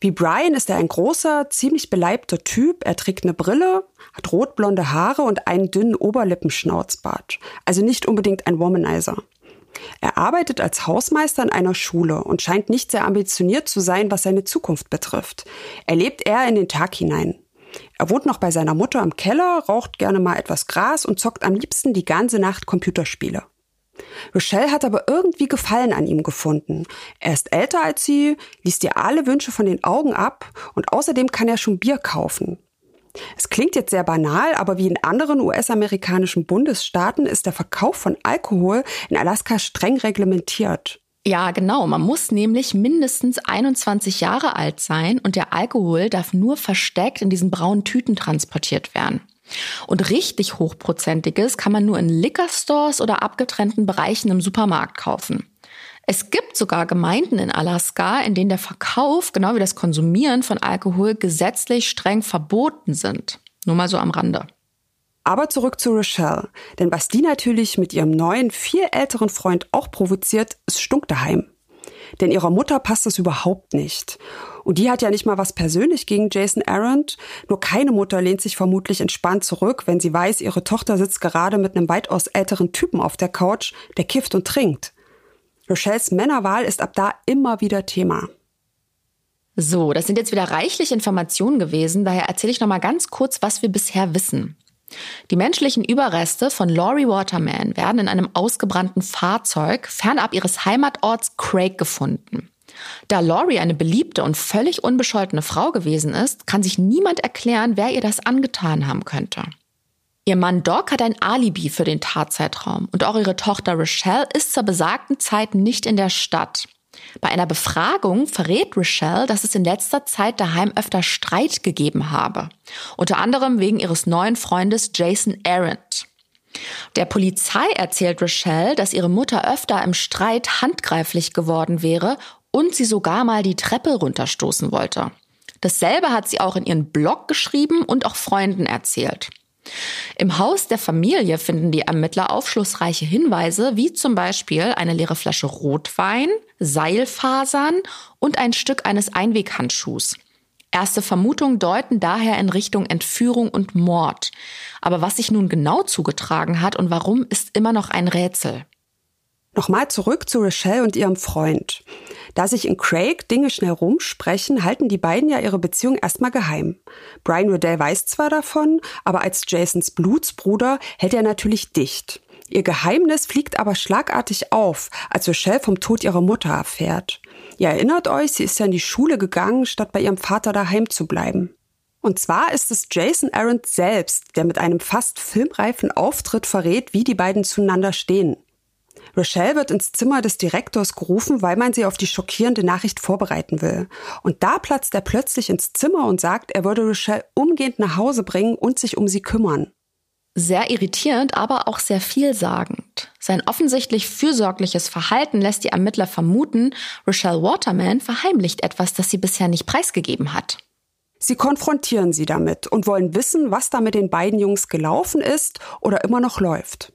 Wie Brian ist er ein großer, ziemlich beleibter Typ. Er trägt eine Brille, hat rotblonde Haare und einen dünnen Oberlippenschnauzbart. Also nicht unbedingt ein Womanizer. Er arbeitet als Hausmeister in einer Schule und scheint nicht sehr ambitioniert zu sein, was seine Zukunft betrifft. Er lebt eher in den Tag hinein. Er wohnt noch bei seiner Mutter im Keller, raucht gerne mal etwas Gras und zockt am liebsten die ganze Nacht Computerspiele. Rochelle hat aber irgendwie Gefallen an ihm gefunden. Er ist älter als sie, liest ihr alle Wünsche von den Augen ab und außerdem kann er schon Bier kaufen. Es klingt jetzt sehr banal, aber wie in anderen US-amerikanischen Bundesstaaten ist der Verkauf von Alkohol in Alaska streng reglementiert. Ja, genau. Man muss nämlich mindestens 21 Jahre alt sein und der Alkohol darf nur versteckt in diesen braunen Tüten transportiert werden. Und richtig hochprozentiges kann man nur in Liquor Stores oder abgetrennten Bereichen im Supermarkt kaufen. Es gibt sogar Gemeinden in Alaska, in denen der Verkauf, genau wie das Konsumieren von Alkohol, gesetzlich streng verboten sind. Nur mal so am Rande. Aber zurück zu Rochelle. Denn was die natürlich mit ihrem neuen, viel älteren Freund auch provoziert, ist Stunk daheim. Denn ihrer Mutter passt es überhaupt nicht. Und die hat ja nicht mal was persönlich gegen Jason Arendt. Nur keine Mutter lehnt sich vermutlich entspannt zurück, wenn sie weiß, ihre Tochter sitzt gerade mit einem weitaus älteren Typen auf der Couch, der kifft und trinkt. Rochelles Männerwahl ist ab da immer wieder Thema. So, das sind jetzt wieder reichlich Informationen gewesen, daher erzähle ich noch mal ganz kurz, was wir bisher wissen. Die menschlichen Überreste von Laurie Waterman werden in einem ausgebrannten Fahrzeug fernab ihres Heimatorts Craig gefunden. Da Laurie eine beliebte und völlig unbescholtene Frau gewesen ist, kann sich niemand erklären, wer ihr das angetan haben könnte. Ihr Mann Doc hat ein Alibi für den Tatzeitraum und auch ihre Tochter Rochelle ist zur besagten Zeit nicht in der Stadt. Bei einer Befragung verrät Rochelle, dass es in letzter Zeit daheim öfter Streit gegeben habe. Unter anderem wegen ihres neuen Freundes Jason Arendt. Der Polizei erzählt Rochelle, dass ihre Mutter öfter im Streit handgreiflich geworden wäre und sie sogar mal die Treppe runterstoßen wollte. Dasselbe hat sie auch in ihren Blog geschrieben und auch Freunden erzählt. Im Haus der Familie finden die Ermittler aufschlussreiche Hinweise, wie zum Beispiel eine leere Flasche Rotwein, Seilfasern und ein Stück eines Einweghandschuhs. Erste Vermutungen deuten daher in Richtung Entführung und Mord. Aber was sich nun genau zugetragen hat und warum, ist immer noch ein Rätsel. Nochmal zurück zu Rochelle und ihrem Freund. Da sich in Craig Dinge schnell rumsprechen, halten die beiden ja ihre Beziehung erstmal geheim. Brian Riddell weiß zwar davon, aber als Jasons Blutsbruder hält er natürlich dicht. Ihr Geheimnis fliegt aber schlagartig auf, als Rochelle vom Tod ihrer Mutter erfährt. Ihr erinnert euch, sie ist ja in die Schule gegangen, statt bei ihrem Vater daheim zu bleiben. Und zwar ist es Jason Arendt selbst, der mit einem fast filmreifen Auftritt verrät, wie die beiden zueinander stehen. Rochelle wird ins Zimmer des Direktors gerufen, weil man sie auf die schockierende Nachricht vorbereiten will. Und da platzt er plötzlich ins Zimmer und sagt, er würde Rochelle umgehend nach Hause bringen und sich um sie kümmern. Sehr irritierend, aber auch sehr vielsagend. Sein offensichtlich fürsorgliches Verhalten lässt die Ermittler vermuten, Rochelle Waterman verheimlicht etwas, das sie bisher nicht preisgegeben hat. Sie konfrontieren sie damit und wollen wissen, was da mit den beiden Jungs gelaufen ist oder immer noch läuft.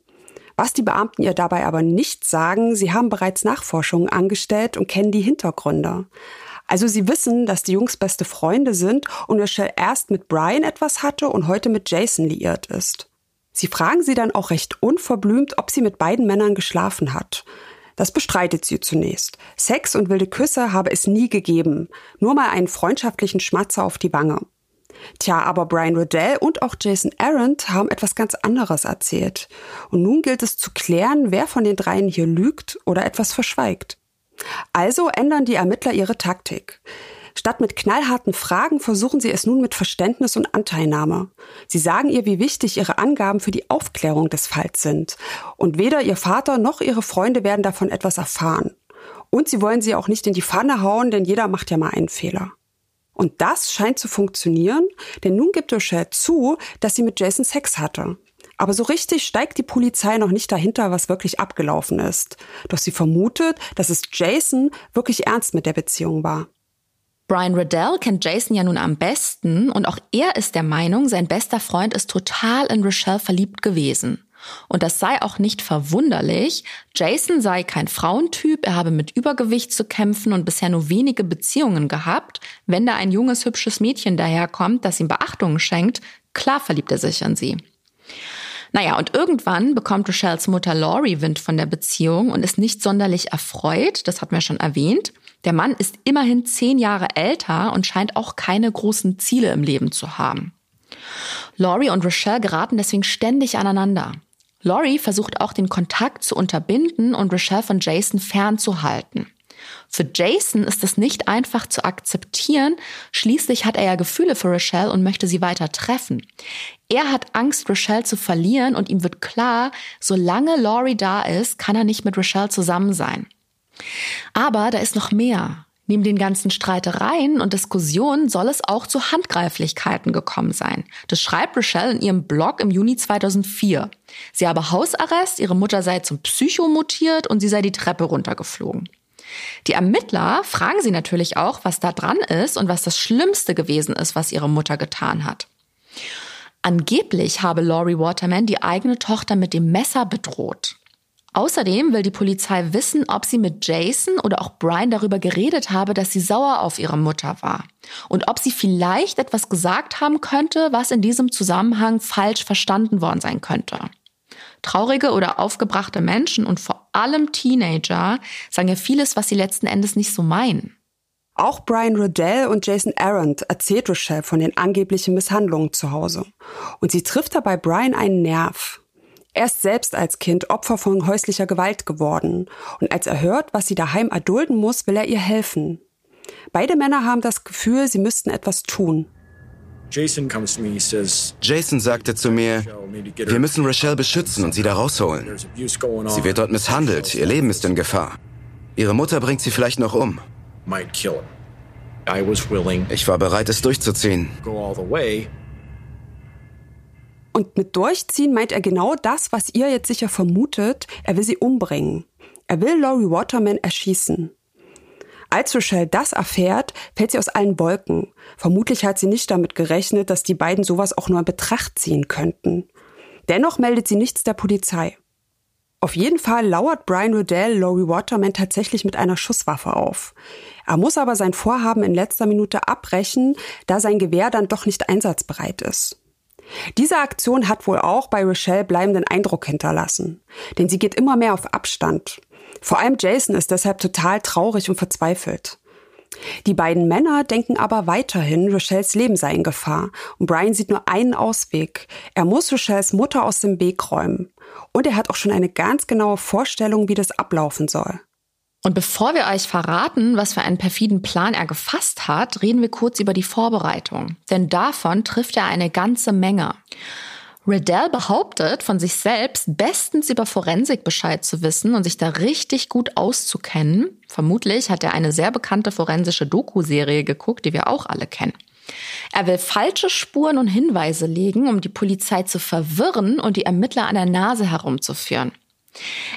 Was die Beamten ihr dabei aber nicht sagen, sie haben bereits Nachforschungen angestellt und kennen die Hintergründe. Also sie wissen, dass die Jungs beste Freunde sind und Rochelle erst mit Brian etwas hatte und heute mit Jason liiert ist. Sie fragen sie dann auch recht unverblümt, ob sie mit beiden Männern geschlafen hat. Das bestreitet sie zunächst. Sex und wilde Küsse habe es nie gegeben, nur mal einen freundschaftlichen Schmatzer auf die Wange. Tja, aber Brian Riddell und auch Jason Arendt haben etwas ganz anderes erzählt. Und nun gilt es zu klären, wer von den dreien hier lügt oder etwas verschweigt. Also ändern die Ermittler ihre Taktik. Statt mit knallharten Fragen versuchen sie es nun mit Verständnis und Anteilnahme. Sie sagen ihr, wie wichtig ihre Angaben für die Aufklärung des Falls sind. Und weder ihr Vater noch ihre Freunde werden davon etwas erfahren. Und sie wollen sie auch nicht in die Pfanne hauen, denn jeder macht ja mal einen Fehler. Und das scheint zu funktionieren, denn nun gibt Rochelle zu, dass sie mit Jason Sex hatte. Aber so richtig steigt die Polizei noch nicht dahinter, was wirklich abgelaufen ist. Doch sie vermutet, dass es Jason wirklich ernst mit der Beziehung war. Brian Riddell kennt Jason ja nun am besten und auch er ist der Meinung, sein bester Freund ist total in Rochelle verliebt gewesen. Und das sei auch nicht verwunderlich. Jason sei kein Frauentyp, er habe mit Übergewicht zu kämpfen und bisher nur wenige Beziehungen gehabt. Wenn da ein junges, hübsches Mädchen daherkommt, das ihm Beachtungen schenkt, klar verliebt er sich an sie. Naja, und irgendwann bekommt Rochelles Mutter Laurie Wind von der Beziehung und ist nicht sonderlich erfreut, das hatten wir schon erwähnt. Der Mann ist immerhin zehn Jahre älter und scheint auch keine großen Ziele im Leben zu haben. Laurie und Rochelle geraten deswegen ständig aneinander. Laurie versucht auch den Kontakt zu unterbinden und Rochelle von Jason fernzuhalten. Für Jason ist es nicht einfach zu akzeptieren, schließlich hat er ja Gefühle für Rochelle und möchte sie weiter treffen. Er hat Angst, Rochelle zu verlieren und ihm wird klar, solange Laurie da ist, kann er nicht mit Rochelle zusammen sein. Aber da ist noch mehr. Neben den ganzen Streitereien und Diskussionen soll es auch zu Handgreiflichkeiten gekommen sein. Das schreibt Rochelle in ihrem Blog im Juni 2004. Sie habe Hausarrest, ihre Mutter sei zum Psycho mutiert und sie sei die Treppe runtergeflogen. Die Ermittler fragen sie natürlich auch, was da dran ist und was das Schlimmste gewesen ist, was ihre Mutter getan hat. Angeblich habe Laurie Waterman die eigene Tochter mit dem Messer bedroht. Außerdem will die Polizei wissen, ob sie mit Jason oder auch Brian darüber geredet habe, dass sie sauer auf ihre Mutter war. Und ob sie vielleicht etwas gesagt haben könnte, was in diesem Zusammenhang falsch verstanden worden sein könnte. Traurige oder aufgebrachte Menschen und vor allem Teenager sagen ja vieles, was sie letzten Endes nicht so meinen. Auch Brian Riddell und Jason Arendt erzählt Rochelle von den angeblichen Misshandlungen zu Hause. Und sie trifft dabei Brian einen Nerv. Er ist selbst als Kind Opfer von häuslicher Gewalt geworden. Und als er hört, was sie daheim erdulden muss, will er ihr helfen. Beide Männer haben das Gefühl, sie müssten etwas tun. Jason sagte zu mir, wir müssen Rochelle beschützen und sie da rausholen. Sie wird dort misshandelt, ihr Leben ist in Gefahr. Ihre Mutter bringt sie vielleicht noch um. Ich war bereit, es durchzuziehen. Und mit durchziehen meint er genau das, was ihr jetzt sicher vermutet. Er will sie umbringen. Er will Laurie Waterman erschießen. Als Rochelle das erfährt, fällt sie aus allen Wolken. Vermutlich hat sie nicht damit gerechnet, dass die beiden sowas auch nur in Betracht ziehen könnten. Dennoch meldet sie nichts der Polizei. Auf jeden Fall lauert Brian Riddell Laurie Waterman tatsächlich mit einer Schusswaffe auf. Er muss aber sein Vorhaben in letzter Minute abbrechen, da sein Gewehr dann doch nicht einsatzbereit ist. Diese Aktion hat wohl auch bei Rochelle bleibenden Eindruck hinterlassen, denn sie geht immer mehr auf Abstand. Vor allem Jason ist deshalb total traurig und verzweifelt. Die beiden Männer denken aber weiterhin, Rochelles Leben sei in Gefahr. Und Brian sieht nur einen Ausweg. Er muss Rochelles Mutter aus dem Weg räumen. Und er hat auch schon eine ganz genaue Vorstellung, wie das ablaufen soll. Und bevor wir euch verraten, was für einen perfiden Plan er gefasst hat, reden wir kurz über die Vorbereitung. Denn davon trifft er eine ganze Menge. Riddell behauptet von sich selbst, bestens über Forensik Bescheid zu wissen und sich da richtig gut auszukennen. Vermutlich hat er eine sehr bekannte forensische Doku-Serie geguckt, die wir auch alle kennen. Er will falsche Spuren und Hinweise legen, um die Polizei zu verwirren und die Ermittler an der Nase herumzuführen.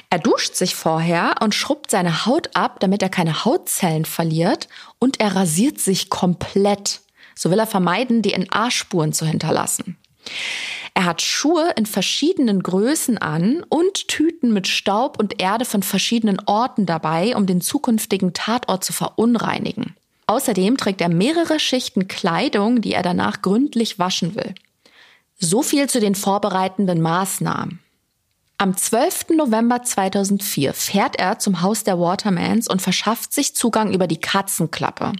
Er duscht sich vorher und schrubbt seine Haut ab, damit er keine Hautzellen verliert, und er rasiert sich komplett. So will er vermeiden, DNA-Spuren zu hinterlassen. Er hat Schuhe in verschiedenen Größen an und Tüten mit Staub und Erde von verschiedenen Orten dabei, um den zukünftigen Tatort zu verunreinigen. Außerdem trägt er mehrere Schichten Kleidung, die er danach gründlich waschen will. So viel zu den vorbereitenden Maßnahmen. Am 12. November 2004 fährt er zum Haus der Watermans und verschafft sich Zugang über die Katzenklappe.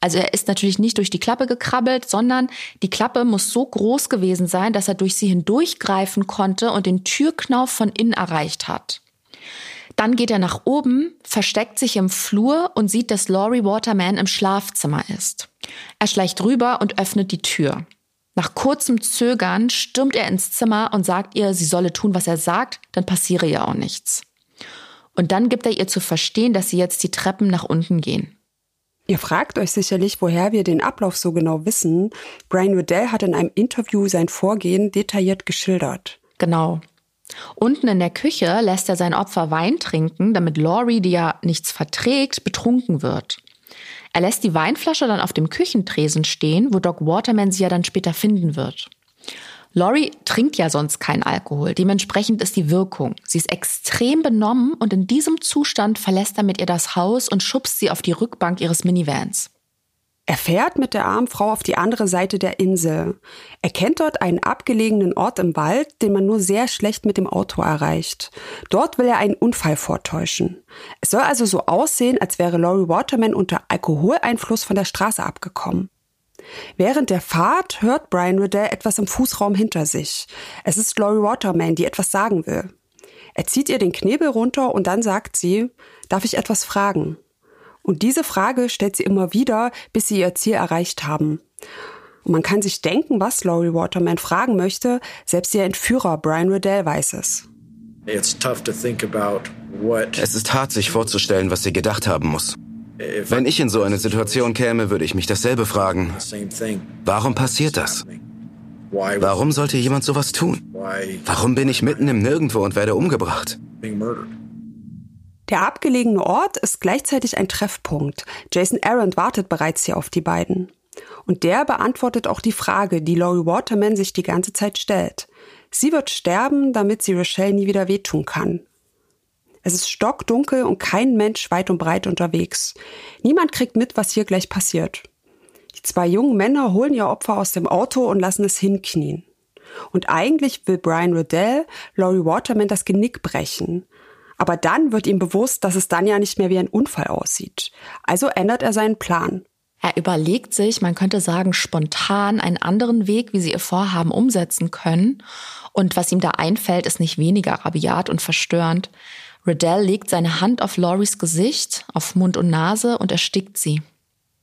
Also er ist natürlich nicht durch die Klappe gekrabbelt, sondern die Klappe muss so groß gewesen sein, dass er durch sie hindurchgreifen konnte und den Türknauf von innen erreicht hat. Dann geht er nach oben, versteckt sich im Flur und sieht, dass Laurie Waterman im Schlafzimmer ist. Er schleicht rüber und öffnet die Tür. Nach kurzem Zögern stürmt er ins Zimmer und sagt ihr, sie solle tun, was er sagt, dann passiere ihr auch nichts. Und dann gibt er ihr zu verstehen, dass sie jetzt die Treppen nach unten gehen. Ihr fragt euch sicherlich, woher wir den Ablauf so genau wissen. Brian Riddell hat in einem Interview sein Vorgehen detailliert geschildert. Genau. Unten in der Küche lässt er sein Opfer Wein trinken, damit Laurie, die ja nichts verträgt, betrunken wird. Er lässt die Weinflasche dann auf dem Küchentresen stehen, wo Doc Waterman sie ja dann später finden wird. Laurie trinkt ja sonst keinen Alkohol. Dementsprechend ist die Wirkung. Sie ist extrem benommen und in diesem Zustand verlässt er mit ihr das Haus und schubst sie auf die Rückbank ihres Minivans. Er fährt mit der armen Frau auf die andere Seite der Insel. Er kennt dort einen abgelegenen Ort im Wald, den man nur sehr schlecht mit dem Auto erreicht. Dort will er einen Unfall vortäuschen. Es soll also so aussehen, als wäre Laurie Waterman unter Alkoholeinfluss von der Straße abgekommen. Während der Fahrt hört Brian Riddell etwas im Fußraum hinter sich. Es ist Laurie Waterman, die etwas sagen will. Er zieht ihr den Knebel runter und dann sagt sie, darf ich etwas fragen? Und diese Frage stellt sie immer wieder, bis sie ihr Ziel erreicht haben. Und man kann sich denken, was Laurie Waterman fragen möchte, selbst ihr Entführer Brian Riddell weiß es. Es ist hart, sich vorzustellen, was sie gedacht haben muss. Wenn ich in so eine Situation käme, würde ich mich dasselbe fragen. Warum passiert das? Warum sollte jemand sowas tun? Warum bin ich mitten im Nirgendwo und werde umgebracht? Der abgelegene Ort ist gleichzeitig ein Treffpunkt. Jason Arendt wartet bereits hier auf die beiden. Und der beantwortet auch die Frage, die Laurie Waterman sich die ganze Zeit stellt. Sie wird sterben, damit sie Rochelle nie wieder wehtun kann. Es ist stockdunkel und kein Mensch weit und breit unterwegs. Niemand kriegt mit, was hier gleich passiert. Die zwei jungen Männer holen ihr Opfer aus dem Auto und lassen es hinknien. Und eigentlich will Brian Riddell Laurie Waterman das Genick brechen. Aber dann wird ihm bewusst, dass es dann ja nicht mehr wie ein Unfall aussieht. Also ändert er seinen Plan. Er überlegt sich, man könnte sagen, spontan einen anderen Weg, wie sie ihr Vorhaben umsetzen können. Und was ihm da einfällt, ist nicht weniger rabiat und verstörend. Riddell legt seine Hand auf Loris Gesicht, auf Mund und Nase und erstickt sie.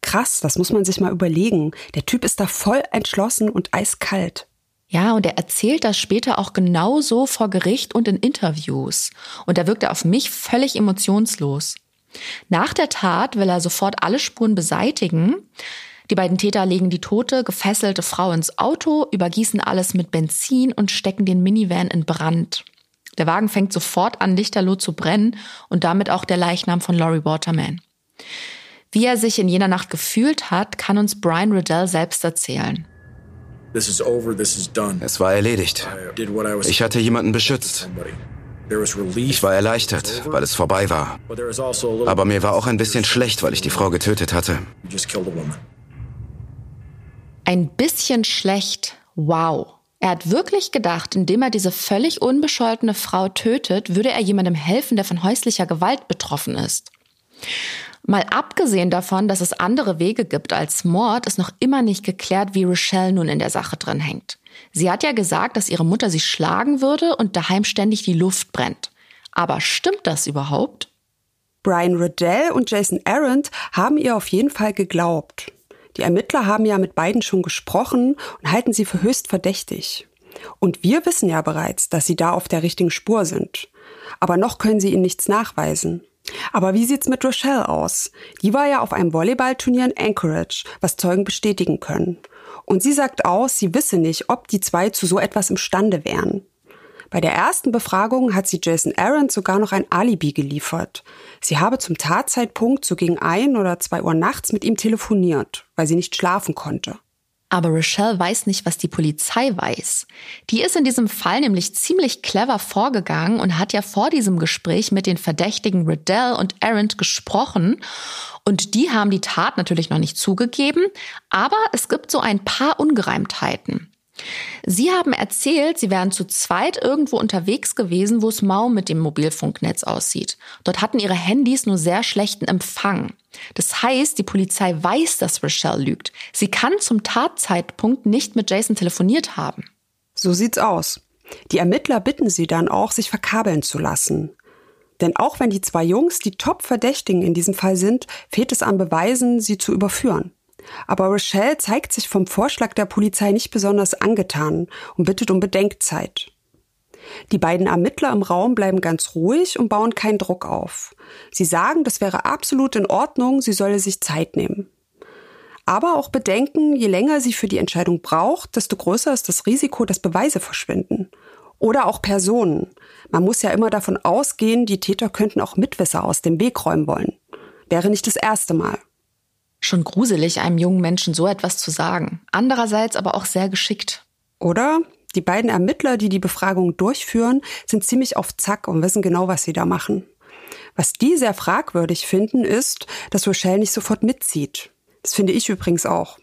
Krass, das muss man sich mal überlegen. Der Typ ist da voll entschlossen und eiskalt. Ja, und er erzählt das später auch genauso vor Gericht und in Interviews. Und da wirkt er auf mich völlig emotionslos. Nach der Tat will er sofort alle Spuren beseitigen. Die beiden Täter legen die tote, gefesselte Frau ins Auto, übergießen alles mit Benzin und stecken den Minivan in Brand. Der Wagen fängt sofort an, lichterloh zu brennen und damit auch der Leichnam von Laurie Waterman. Wie er sich in jener Nacht gefühlt hat, kann uns Brian Riddell selbst erzählen. Es war erledigt. Ich hatte jemanden beschützt. Ich war erleichtert, weil es vorbei war. Also Aber mir war auch ein bisschen schlecht, weil ich die Frau getötet hatte. Ein bisschen schlecht. Wow. Er hat wirklich gedacht, indem er diese völlig unbescholtene Frau tötet, würde er jemandem helfen, der von häuslicher Gewalt betroffen ist. Mal abgesehen davon, dass es andere Wege gibt als Mord, ist noch immer nicht geklärt, wie Rochelle nun in der Sache drin hängt. Sie hat ja gesagt, dass ihre Mutter sie schlagen würde und daheim ständig die Luft brennt. Aber stimmt das überhaupt? Brian Riddell und Jason Arendt haben ihr auf jeden Fall geglaubt. Die Ermittler haben ja mit beiden schon gesprochen und halten sie für höchst verdächtig. Und wir wissen ja bereits, dass sie da auf der richtigen Spur sind. Aber noch können sie ihnen nichts nachweisen. Aber wie sieht's mit Rochelle aus? Die war ja auf einem Volleyballturnier in Anchorage, was Zeugen bestätigen können. Und sie sagt aus, sie wisse nicht, ob die zwei zu so etwas imstande wären. Bei der ersten Befragung hat sie Jason Aaron sogar noch ein Alibi geliefert. Sie habe zum Tatzeitpunkt so gegen ein oder zwei Uhr nachts mit ihm telefoniert, weil sie nicht schlafen konnte. Aber Rochelle weiß nicht, was die Polizei weiß. Die ist in diesem Fall nämlich ziemlich clever vorgegangen und hat ja vor diesem Gespräch mit den Verdächtigen Riddell und Arendt gesprochen. Und die haben die Tat natürlich noch nicht zugegeben, aber es gibt so ein paar Ungereimtheiten. Sie haben erzählt, Sie wären zu zweit irgendwo unterwegs gewesen, wo es mau mit dem Mobilfunknetz aussieht. Dort hatten Ihre Handys nur sehr schlechten Empfang. Das heißt, die Polizei weiß, dass Rochelle lügt. Sie kann zum Tatzeitpunkt nicht mit Jason telefoniert haben. So sieht's aus. Die Ermittler bitten sie dann auch, sich verkabeln zu lassen. Denn auch wenn die zwei Jungs die Top-Verdächtigen in diesem Fall sind, fehlt es an Beweisen, sie zu überführen. Aber Rochelle zeigt sich vom Vorschlag der Polizei nicht besonders angetan und bittet um Bedenkzeit. Die beiden Ermittler im Raum bleiben ganz ruhig und bauen keinen Druck auf. Sie sagen, das wäre absolut in Ordnung, sie solle sich Zeit nehmen. Aber auch bedenken, je länger sie für die Entscheidung braucht, desto größer ist das Risiko, dass Beweise verschwinden. Oder auch Personen. Man muss ja immer davon ausgehen, die Täter könnten auch Mitwisser aus dem Weg räumen wollen. Wäre nicht das erste Mal. Schon gruselig, einem jungen Menschen so etwas zu sagen. Andererseits aber auch sehr geschickt. Oder? Die beiden Ermittler, die die Befragung durchführen, sind ziemlich auf Zack und wissen genau, was sie da machen. Was die sehr fragwürdig finden, ist, dass Rochelle nicht sofort mitzieht. Das finde ich übrigens auch.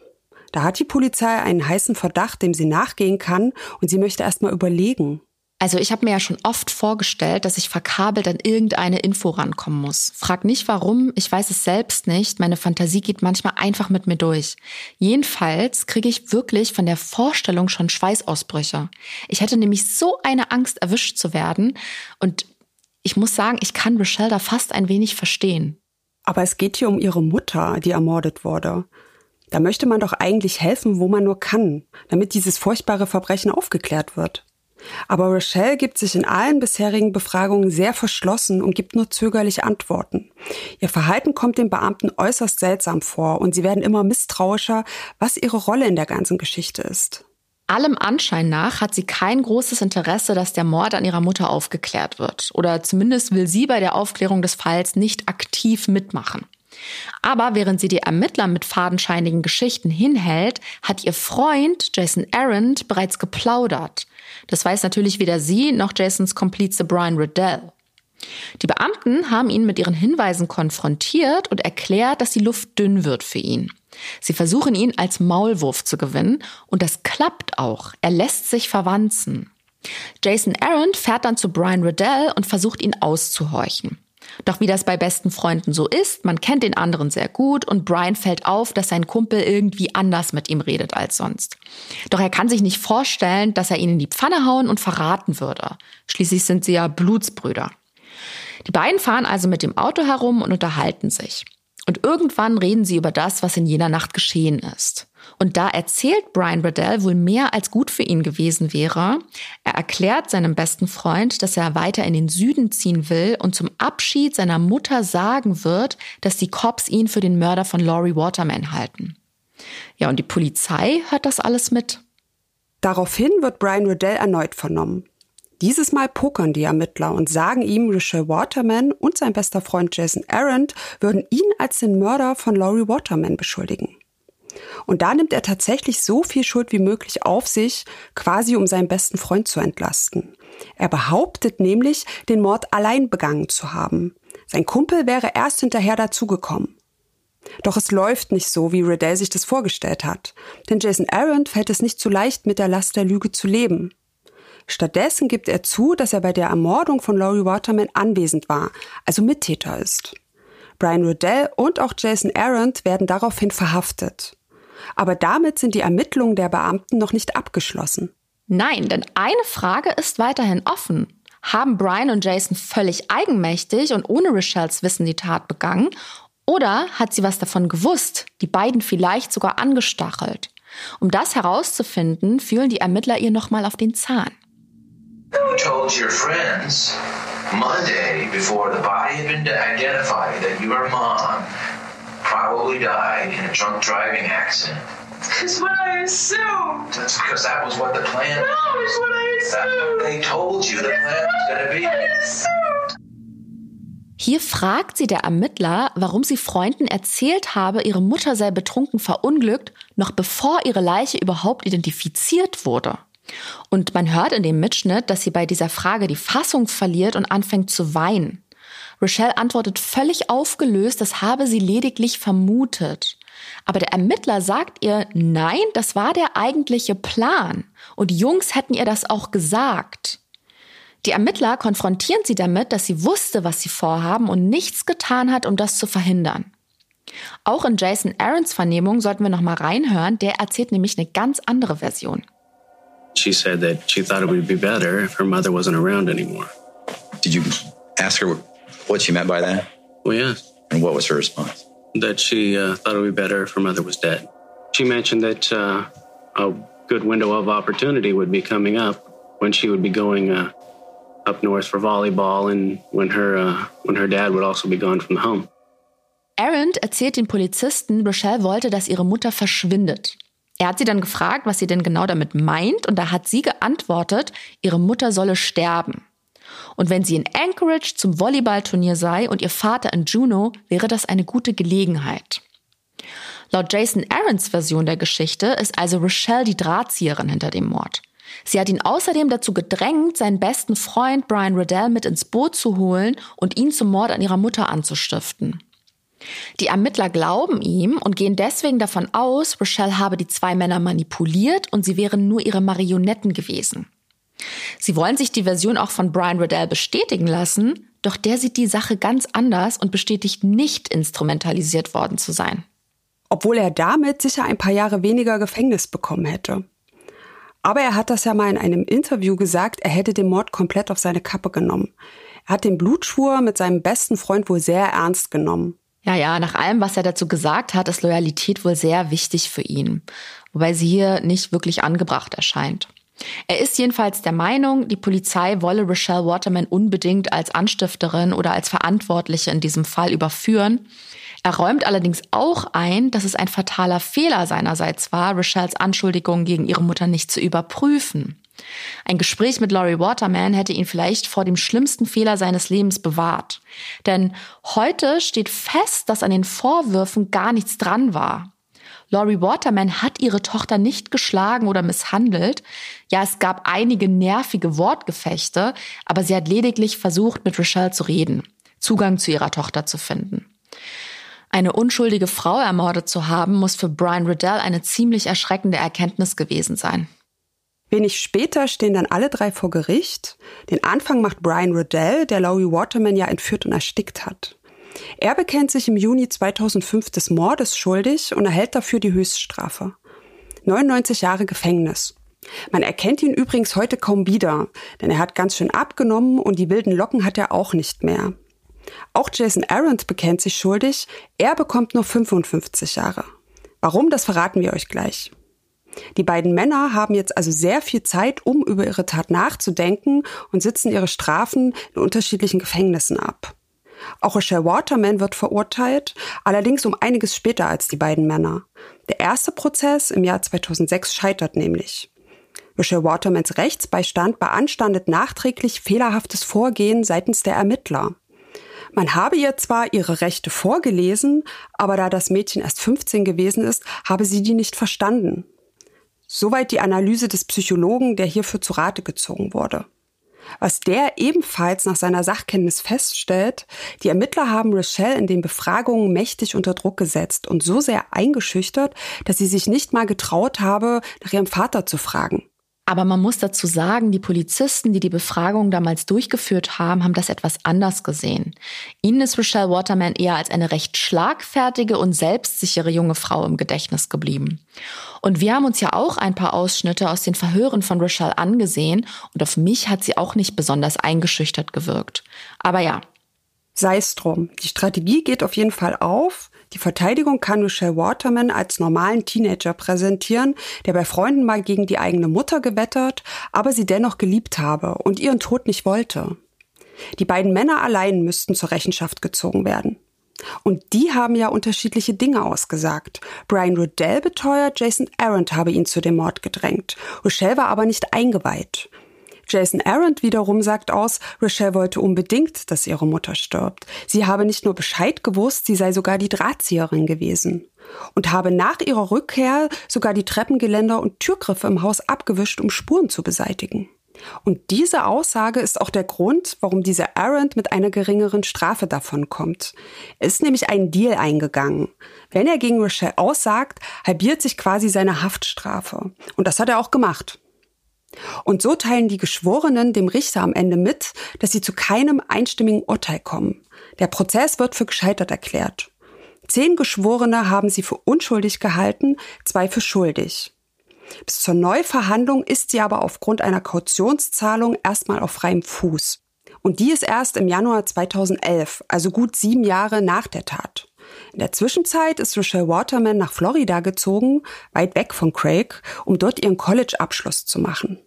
Da hat die Polizei einen heißen Verdacht, dem sie nachgehen kann, und sie möchte erst mal überlegen. Also ich habe mir ja schon oft vorgestellt, dass ich verkabelt an irgendeine Info rankommen muss. Frag nicht warum, ich weiß es selbst nicht. Meine Fantasie geht manchmal einfach mit mir durch. Jedenfalls kriege ich wirklich von der Vorstellung schon Schweißausbrüche. Ich hätte nämlich so eine Angst, erwischt zu werden. Und ich muss sagen, ich kann Rochelle da fast ein wenig verstehen. Aber es geht hier um ihre Mutter, die ermordet wurde. Da möchte man doch eigentlich helfen, wo man nur kann, damit dieses furchtbare Verbrechen aufgeklärt wird. Aber Rochelle gibt sich in allen bisherigen Befragungen sehr verschlossen und gibt nur zögerliche Antworten. Ihr Verhalten kommt den Beamten äußerst seltsam vor und sie werden immer misstrauischer, was ihre Rolle in der ganzen Geschichte ist. Allem Anschein nach hat sie kein großes Interesse, dass der Mord an ihrer Mutter aufgeklärt wird. Oder zumindest will sie bei der Aufklärung des Falls nicht aktiv mitmachen. Aber während sie die Ermittler mit fadenscheinigen Geschichten hinhält, hat ihr Freund Jason Arendt bereits geplaudert. Das weiß natürlich weder sie noch Jasons Komplize Brian Riddell. Die Beamten haben ihn mit ihren Hinweisen konfrontiert und erklärt, dass die Luft dünn wird für ihn. Sie versuchen ihn als Maulwurf zu gewinnen und das klappt auch. Er lässt sich verwanzen. Jason Aaron fährt dann zu Brian Riddell und versucht ihn auszuhorchen. Doch wie das bei besten Freunden so ist, man kennt den anderen sehr gut und Brian fällt auf, dass sein Kumpel irgendwie anders mit ihm redet als sonst. Doch er kann sich nicht vorstellen, dass er ihn in die Pfanne hauen und verraten würde. Schließlich sind sie ja Blutsbrüder. Die beiden fahren also mit dem Auto herum und unterhalten sich. Und irgendwann reden sie über das, was in jener Nacht geschehen ist. Und da erzählt Brian Riddell wohl mehr als gut für ihn gewesen wäre. Er erklärt seinem besten Freund, dass er weiter in den Süden ziehen will und zum Abschied seiner Mutter sagen wird, dass die Cops ihn für den Mörder von Laurie Waterman halten. Ja, und die Polizei hört das alles mit. Daraufhin wird Brian Riddell erneut vernommen. Dieses Mal pokern die Ermittler und sagen ihm, Richelle Waterman und sein bester Freund Jason Arendt würden ihn als den Mörder von Laurie Waterman beschuldigen. Und da nimmt er tatsächlich so viel Schuld wie möglich auf sich, quasi um seinen besten Freund zu entlasten. Er behauptet nämlich, den Mord allein begangen zu haben. Sein Kumpel wäre erst hinterher dazugekommen. Doch es läuft nicht so, wie Riddell sich das vorgestellt hat. Denn Jason Aaron fällt es nicht so leicht, mit der Last der Lüge zu leben. Stattdessen gibt er zu, dass er bei der Ermordung von Laurie Waterman anwesend war, also Mittäter ist. Brian Riddell und auch Jason Arendt werden daraufhin verhaftet. Aber damit sind die Ermittlungen der Beamten noch nicht abgeschlossen. Nein, denn eine Frage ist weiterhin offen. Haben Brian und Jason völlig eigenmächtig und ohne Richelles Wissen die Tat begangen? Oder hat sie was davon gewusst, die beiden vielleicht sogar angestachelt? Um das herauszufinden, fühlen die Ermittler ihr nochmal auf den Zahn. Who told your friends Monday before the body had been identified that your mom probably died in a drunk driving accident. That's what I assumed. That's because that was what the plan. No, it's what I assumed. That, they told you the plan was going to be. I assumed. Hier fragt sie der Ermittler, warum sie Freunden erzählt habe, ihre Mutter sei betrunken verunglückt, noch bevor ihre Leiche überhaupt identifiziert wurde. Und man hört in dem Mitschnitt, dass sie bei dieser Frage die Fassung verliert und anfängt zu weinen. Rochelle antwortet völlig aufgelöst, das habe sie lediglich vermutet. Aber der Ermittler sagt ihr, nein, das war der eigentliche Plan. Und die Jungs hätten ihr das auch gesagt. Die Ermittler konfrontieren sie damit, dass sie wusste, was sie vorhaben und nichts getan hat, um das zu verhindern. Auch in Jason Aarons Vernehmung sollten wir noch mal reinhören, der erzählt nämlich eine ganz andere Version. She said that she thought it would be better if her mother wasn't around anymore. Did you ask her what she meant by that? Well, yes. And what was her response? That she uh, thought it would be better if her mother was dead. She mentioned that uh, a good window of opportunity would be coming up when she would be going uh, up north for volleyball and when her, uh, when her dad would also be gone from the home. Arendt erzählt den Polizisten, Rochelle wollte, dass ihre Mutter verschwindet. Er hat sie dann gefragt, was sie denn genau damit meint, und da hat sie geantwortet, ihre Mutter solle sterben. Und wenn sie in Anchorage zum Volleyballturnier sei und ihr Vater in Juneau, wäre das eine gute Gelegenheit. Laut Jason Aarons Version der Geschichte ist also Rochelle die Drahtzieherin hinter dem Mord. Sie hat ihn außerdem dazu gedrängt, seinen besten Freund Brian Riddell mit ins Boot zu holen und ihn zum Mord an ihrer Mutter anzustiften. Die Ermittler glauben ihm und gehen deswegen davon aus, Rochelle habe die zwei Männer manipuliert und sie wären nur ihre Marionetten gewesen. Sie wollen sich die Version auch von Brian Riddell bestätigen lassen, doch der sieht die Sache ganz anders und bestätigt nicht instrumentalisiert worden zu sein. Obwohl er damit sicher ein paar Jahre weniger Gefängnis bekommen hätte. Aber er hat das ja mal in einem Interview gesagt, er hätte den Mord komplett auf seine Kappe genommen. Er hat den Blutschwur mit seinem besten Freund wohl sehr ernst genommen. Ja, ja, nach allem, was er dazu gesagt hat, ist Loyalität wohl sehr wichtig für ihn, wobei sie hier nicht wirklich angebracht erscheint. Er ist jedenfalls der Meinung, die Polizei wolle Rochelle Waterman unbedingt als Anstifterin oder als Verantwortliche in diesem Fall überführen. Er räumt allerdings auch ein, dass es ein fataler Fehler seinerseits war, Rochelles Anschuldigungen gegen ihre Mutter nicht zu überprüfen. Ein Gespräch mit Laurie Waterman hätte ihn vielleicht vor dem schlimmsten Fehler seines Lebens bewahrt. Denn heute steht fest, dass an den Vorwürfen gar nichts dran war. Laurie Waterman hat ihre Tochter nicht geschlagen oder misshandelt. Ja, es gab einige nervige Wortgefechte, aber sie hat lediglich versucht, mit Rochelle zu reden, Zugang zu ihrer Tochter zu finden. Eine unschuldige Frau ermordet zu haben, muss für Brian Riddell eine ziemlich erschreckende Erkenntnis gewesen sein. Wenig später stehen dann alle drei vor Gericht. Den Anfang macht Brian Riddell, der Laurie Waterman ja entführt und erstickt hat. Er bekennt sich im Juni 2005 des Mordes schuldig und erhält dafür die Höchststrafe. 99 Jahre Gefängnis. Man erkennt ihn übrigens heute kaum wieder, denn er hat ganz schön abgenommen und die wilden Locken hat er auch nicht mehr. Auch Jason Arendt bekennt sich schuldig, er bekommt nur 55 Jahre. Warum, das verraten wir euch gleich. Die beiden Männer haben jetzt also sehr viel Zeit, um über ihre Tat nachzudenken und sitzen ihre Strafen in unterschiedlichen Gefängnissen ab. Auch Rochelle Waterman wird verurteilt, allerdings um einiges später als die beiden Männer. Der erste Prozess im Jahr 2006 scheitert nämlich. Rochelle Watermans Rechtsbeistand beanstandet nachträglich fehlerhaftes Vorgehen seitens der Ermittler. Man habe ihr zwar ihre Rechte vorgelesen, aber da das Mädchen erst 15 gewesen ist, habe sie die nicht verstanden. Soweit die Analyse des Psychologen, der hierfür zu Rate gezogen wurde. Was der ebenfalls nach seiner Sachkenntnis feststellt, die Ermittler haben Rochelle in den Befragungen mächtig unter Druck gesetzt und so sehr eingeschüchtert, dass sie sich nicht mal getraut habe, nach ihrem Vater zu fragen. Aber man muss dazu sagen, die Polizisten, die die Befragung damals durchgeführt haben, haben das etwas anders gesehen. Ihnen ist Rochelle Waterman eher als eine recht schlagfertige und selbstsichere junge Frau im Gedächtnis geblieben. Und wir haben uns ja auch ein paar Ausschnitte aus den Verhören von Rochelle angesehen und auf mich hat sie auch nicht besonders eingeschüchtert gewirkt. Aber ja. Sei es drum. Die Strategie geht auf jeden Fall auf. Die Verteidigung kann Michelle Waterman als normalen Teenager präsentieren, der bei Freunden mal gegen die eigene Mutter gewettert, aber sie dennoch geliebt habe und ihren Tod nicht wollte. Die beiden Männer allein müssten zur Rechenschaft gezogen werden. Und die haben ja unterschiedliche Dinge ausgesagt. Brian Riddell beteuert, Jason Arendt habe ihn zu dem Mord gedrängt. Rochelle war aber nicht eingeweiht. Jason Arendt wiederum sagt aus, Rochelle wollte unbedingt, dass ihre Mutter stirbt. Sie habe nicht nur Bescheid gewusst, sie sei sogar die Drahtzieherin gewesen. Und habe nach ihrer Rückkehr sogar die Treppengeländer und Türgriffe im Haus abgewischt, um Spuren zu beseitigen. Und diese Aussage ist auch der Grund, warum dieser Arendt mit einer geringeren Strafe davonkommt. Er ist nämlich einen Deal eingegangen. Wenn er gegen Rochelle aussagt, halbiert sich quasi seine Haftstrafe. Und das hat er auch gemacht. Und so teilen die Geschworenen dem Richter am Ende mit, dass sie zu keinem einstimmigen Urteil kommen. Der Prozess wird für gescheitert erklärt. Zehn Geschworene haben sie für unschuldig gehalten, zwei für schuldig. Bis zur Neuverhandlung ist sie aber aufgrund einer Kautionszahlung erstmal auf freiem Fuß. Und die ist erst im Januar 2011, also gut sieben Jahre nach der Tat. In der Zwischenzeit ist Rochelle Waterman nach Florida gezogen, weit weg von Craig, um dort ihren College-Abschluss zu machen.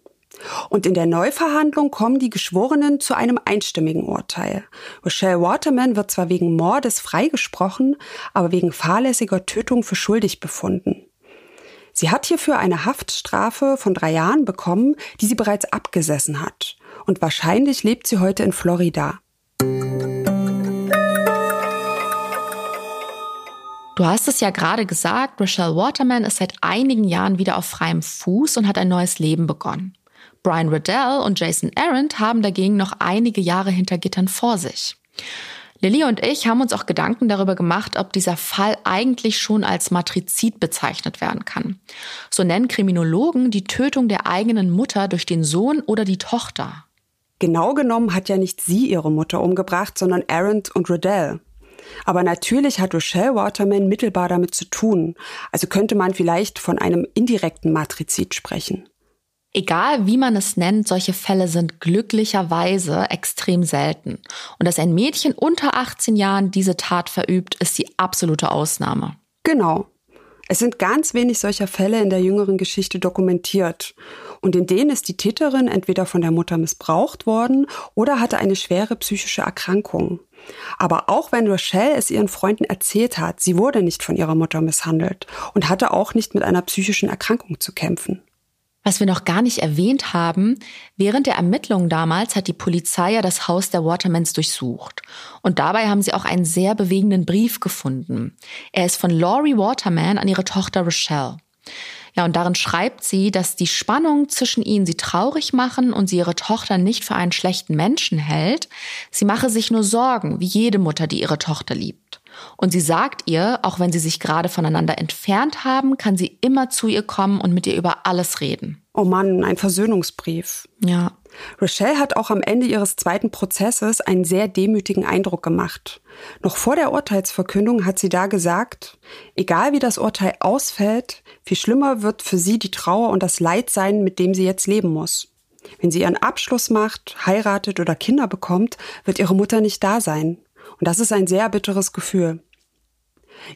Und in der Neuverhandlung kommen die Geschworenen zu einem einstimmigen Urteil. Rochelle Waterman wird zwar wegen Mordes freigesprochen, aber wegen fahrlässiger Tötung für schuldig befunden. Sie hat hierfür eine Haftstrafe von drei Jahren bekommen, die sie bereits abgesessen hat. Und wahrscheinlich lebt sie heute in Florida. Du hast es ja gerade gesagt, Rochelle Waterman ist seit einigen Jahren wieder auf freiem Fuß und hat ein neues Leben begonnen. Brian Riddell und Jason Arendt haben dagegen noch einige Jahre hinter Gittern vor sich. Lilly und ich haben uns auch Gedanken darüber gemacht, ob dieser Fall eigentlich schon als Matrizid bezeichnet werden kann. So nennen Kriminologen die Tötung der eigenen Mutter durch den Sohn oder die Tochter. Genau genommen hat ja nicht sie ihre Mutter umgebracht, sondern Arendt und Riddell. Aber natürlich hat Rochelle Waterman mittelbar damit zu tun. Also könnte man vielleicht von einem indirekten Matrizid sprechen. Egal wie man es nennt, solche Fälle sind glücklicherweise extrem selten. Und dass ein Mädchen unter 18 Jahren diese Tat verübt, ist die absolute Ausnahme. Genau. Es sind ganz wenig solcher Fälle in der jüngeren Geschichte dokumentiert. Und in denen ist die Täterin entweder von der Mutter missbraucht worden oder hatte eine schwere psychische Erkrankung. Aber auch wenn Rochelle es ihren Freunden erzählt hat, sie wurde nicht von ihrer Mutter misshandelt und hatte auch nicht mit einer psychischen Erkrankung zu kämpfen. Was wir noch gar nicht erwähnt haben, während der Ermittlungen damals hat die Polizei ja das Haus der Watermans durchsucht. Und dabei haben sie auch einen sehr bewegenden Brief gefunden. Er ist von Laurie Waterman an ihre Tochter Rochelle. Ja, und darin schreibt sie, dass die Spannung zwischen ihnen sie traurig machen und sie ihre Tochter nicht für einen schlechten Menschen hält. Sie mache sich nur Sorgen, wie jede Mutter, die ihre Tochter liebt. Und sie sagt ihr, auch wenn sie sich gerade voneinander entfernt haben, kann sie immer zu ihr kommen und mit ihr über alles reden. Oh Mann, ein Versöhnungsbrief. Ja. Rochelle hat auch am Ende ihres zweiten Prozesses einen sehr demütigen Eindruck gemacht. Noch vor der Urteilsverkündung hat sie da gesagt, egal wie das Urteil ausfällt, viel schlimmer wird für sie die Trauer und das Leid sein, mit dem sie jetzt leben muss. Wenn sie ihren Abschluss macht, heiratet oder Kinder bekommt, wird ihre Mutter nicht da sein. Und das ist ein sehr bitteres Gefühl.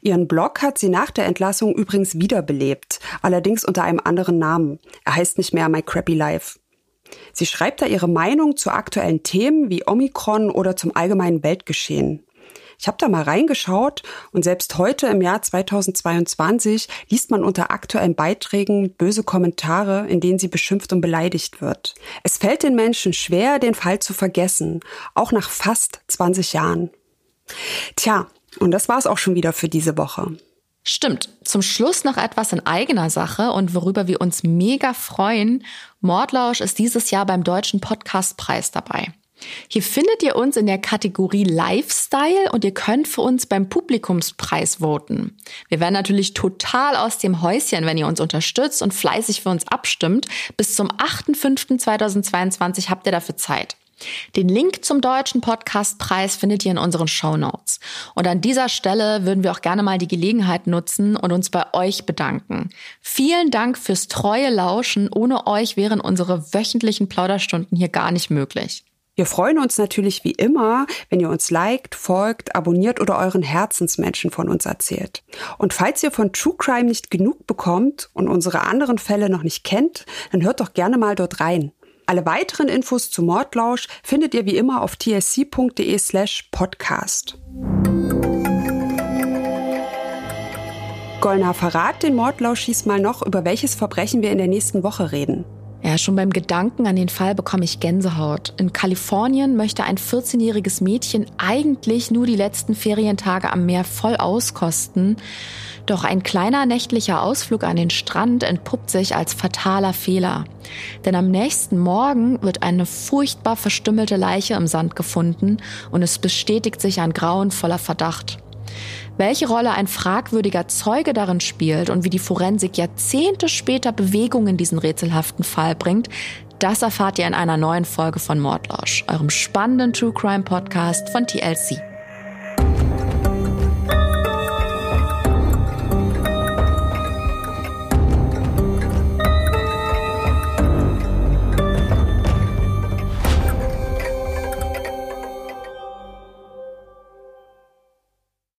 Ihren Blog hat sie nach der Entlassung übrigens wiederbelebt, allerdings unter einem anderen Namen. Er heißt nicht mehr My Crappy Life. Sie schreibt da ihre Meinung zu aktuellen Themen wie Omikron oder zum allgemeinen Weltgeschehen. Ich habe da mal reingeschaut und selbst heute im Jahr 2022 liest man unter aktuellen Beiträgen böse Kommentare, in denen sie beschimpft und beleidigt wird. Es fällt den Menschen schwer, den Fall zu vergessen, auch nach fast 20 Jahren. Tja, und das war es auch schon wieder für diese Woche. Stimmt. Zum Schluss noch etwas in eigener Sache und worüber wir uns mega freuen. Mordlausch ist dieses Jahr beim Deutschen Podcastpreis dabei. Hier findet ihr uns in der Kategorie Lifestyle und ihr könnt für uns beim Publikumspreis voten. Wir werden natürlich total aus dem Häuschen, wenn ihr uns unterstützt und fleißig für uns abstimmt. Bis zum 8.5.2022 habt ihr dafür Zeit. Den Link zum deutschen Podcastpreis findet ihr in unseren Show Notes. Und an dieser Stelle würden wir auch gerne mal die Gelegenheit nutzen und uns bei euch bedanken. Vielen Dank fürs treue Lauschen. Ohne euch wären unsere wöchentlichen Plauderstunden hier gar nicht möglich. Wir freuen uns natürlich wie immer, wenn ihr uns liked, folgt, abonniert oder euren Herzensmenschen von uns erzählt. Und falls ihr von True Crime nicht genug bekommt und unsere anderen Fälle noch nicht kennt, dann hört doch gerne mal dort rein. Alle weiteren Infos zu Mordlausch findet ihr wie immer auf tsc.de slash podcast. Golnar, verrat den Mordlauschis mal noch, über welches Verbrechen wir in der nächsten Woche reden. Ja, schon beim Gedanken an den Fall bekomme ich Gänsehaut. In Kalifornien möchte ein 14-jähriges Mädchen eigentlich nur die letzten Ferientage am Meer voll auskosten. Doch ein kleiner nächtlicher Ausflug an den Strand entpuppt sich als fataler Fehler. Denn am nächsten Morgen wird eine furchtbar verstümmelte Leiche im Sand gefunden und es bestätigt sich ein grauenvoller Verdacht. Welche Rolle ein fragwürdiger Zeuge darin spielt und wie die Forensik Jahrzehnte später Bewegung in diesen rätselhaften Fall bringt, das erfahrt ihr in einer neuen Folge von Mordlausch, eurem spannenden True Crime Podcast von TLC.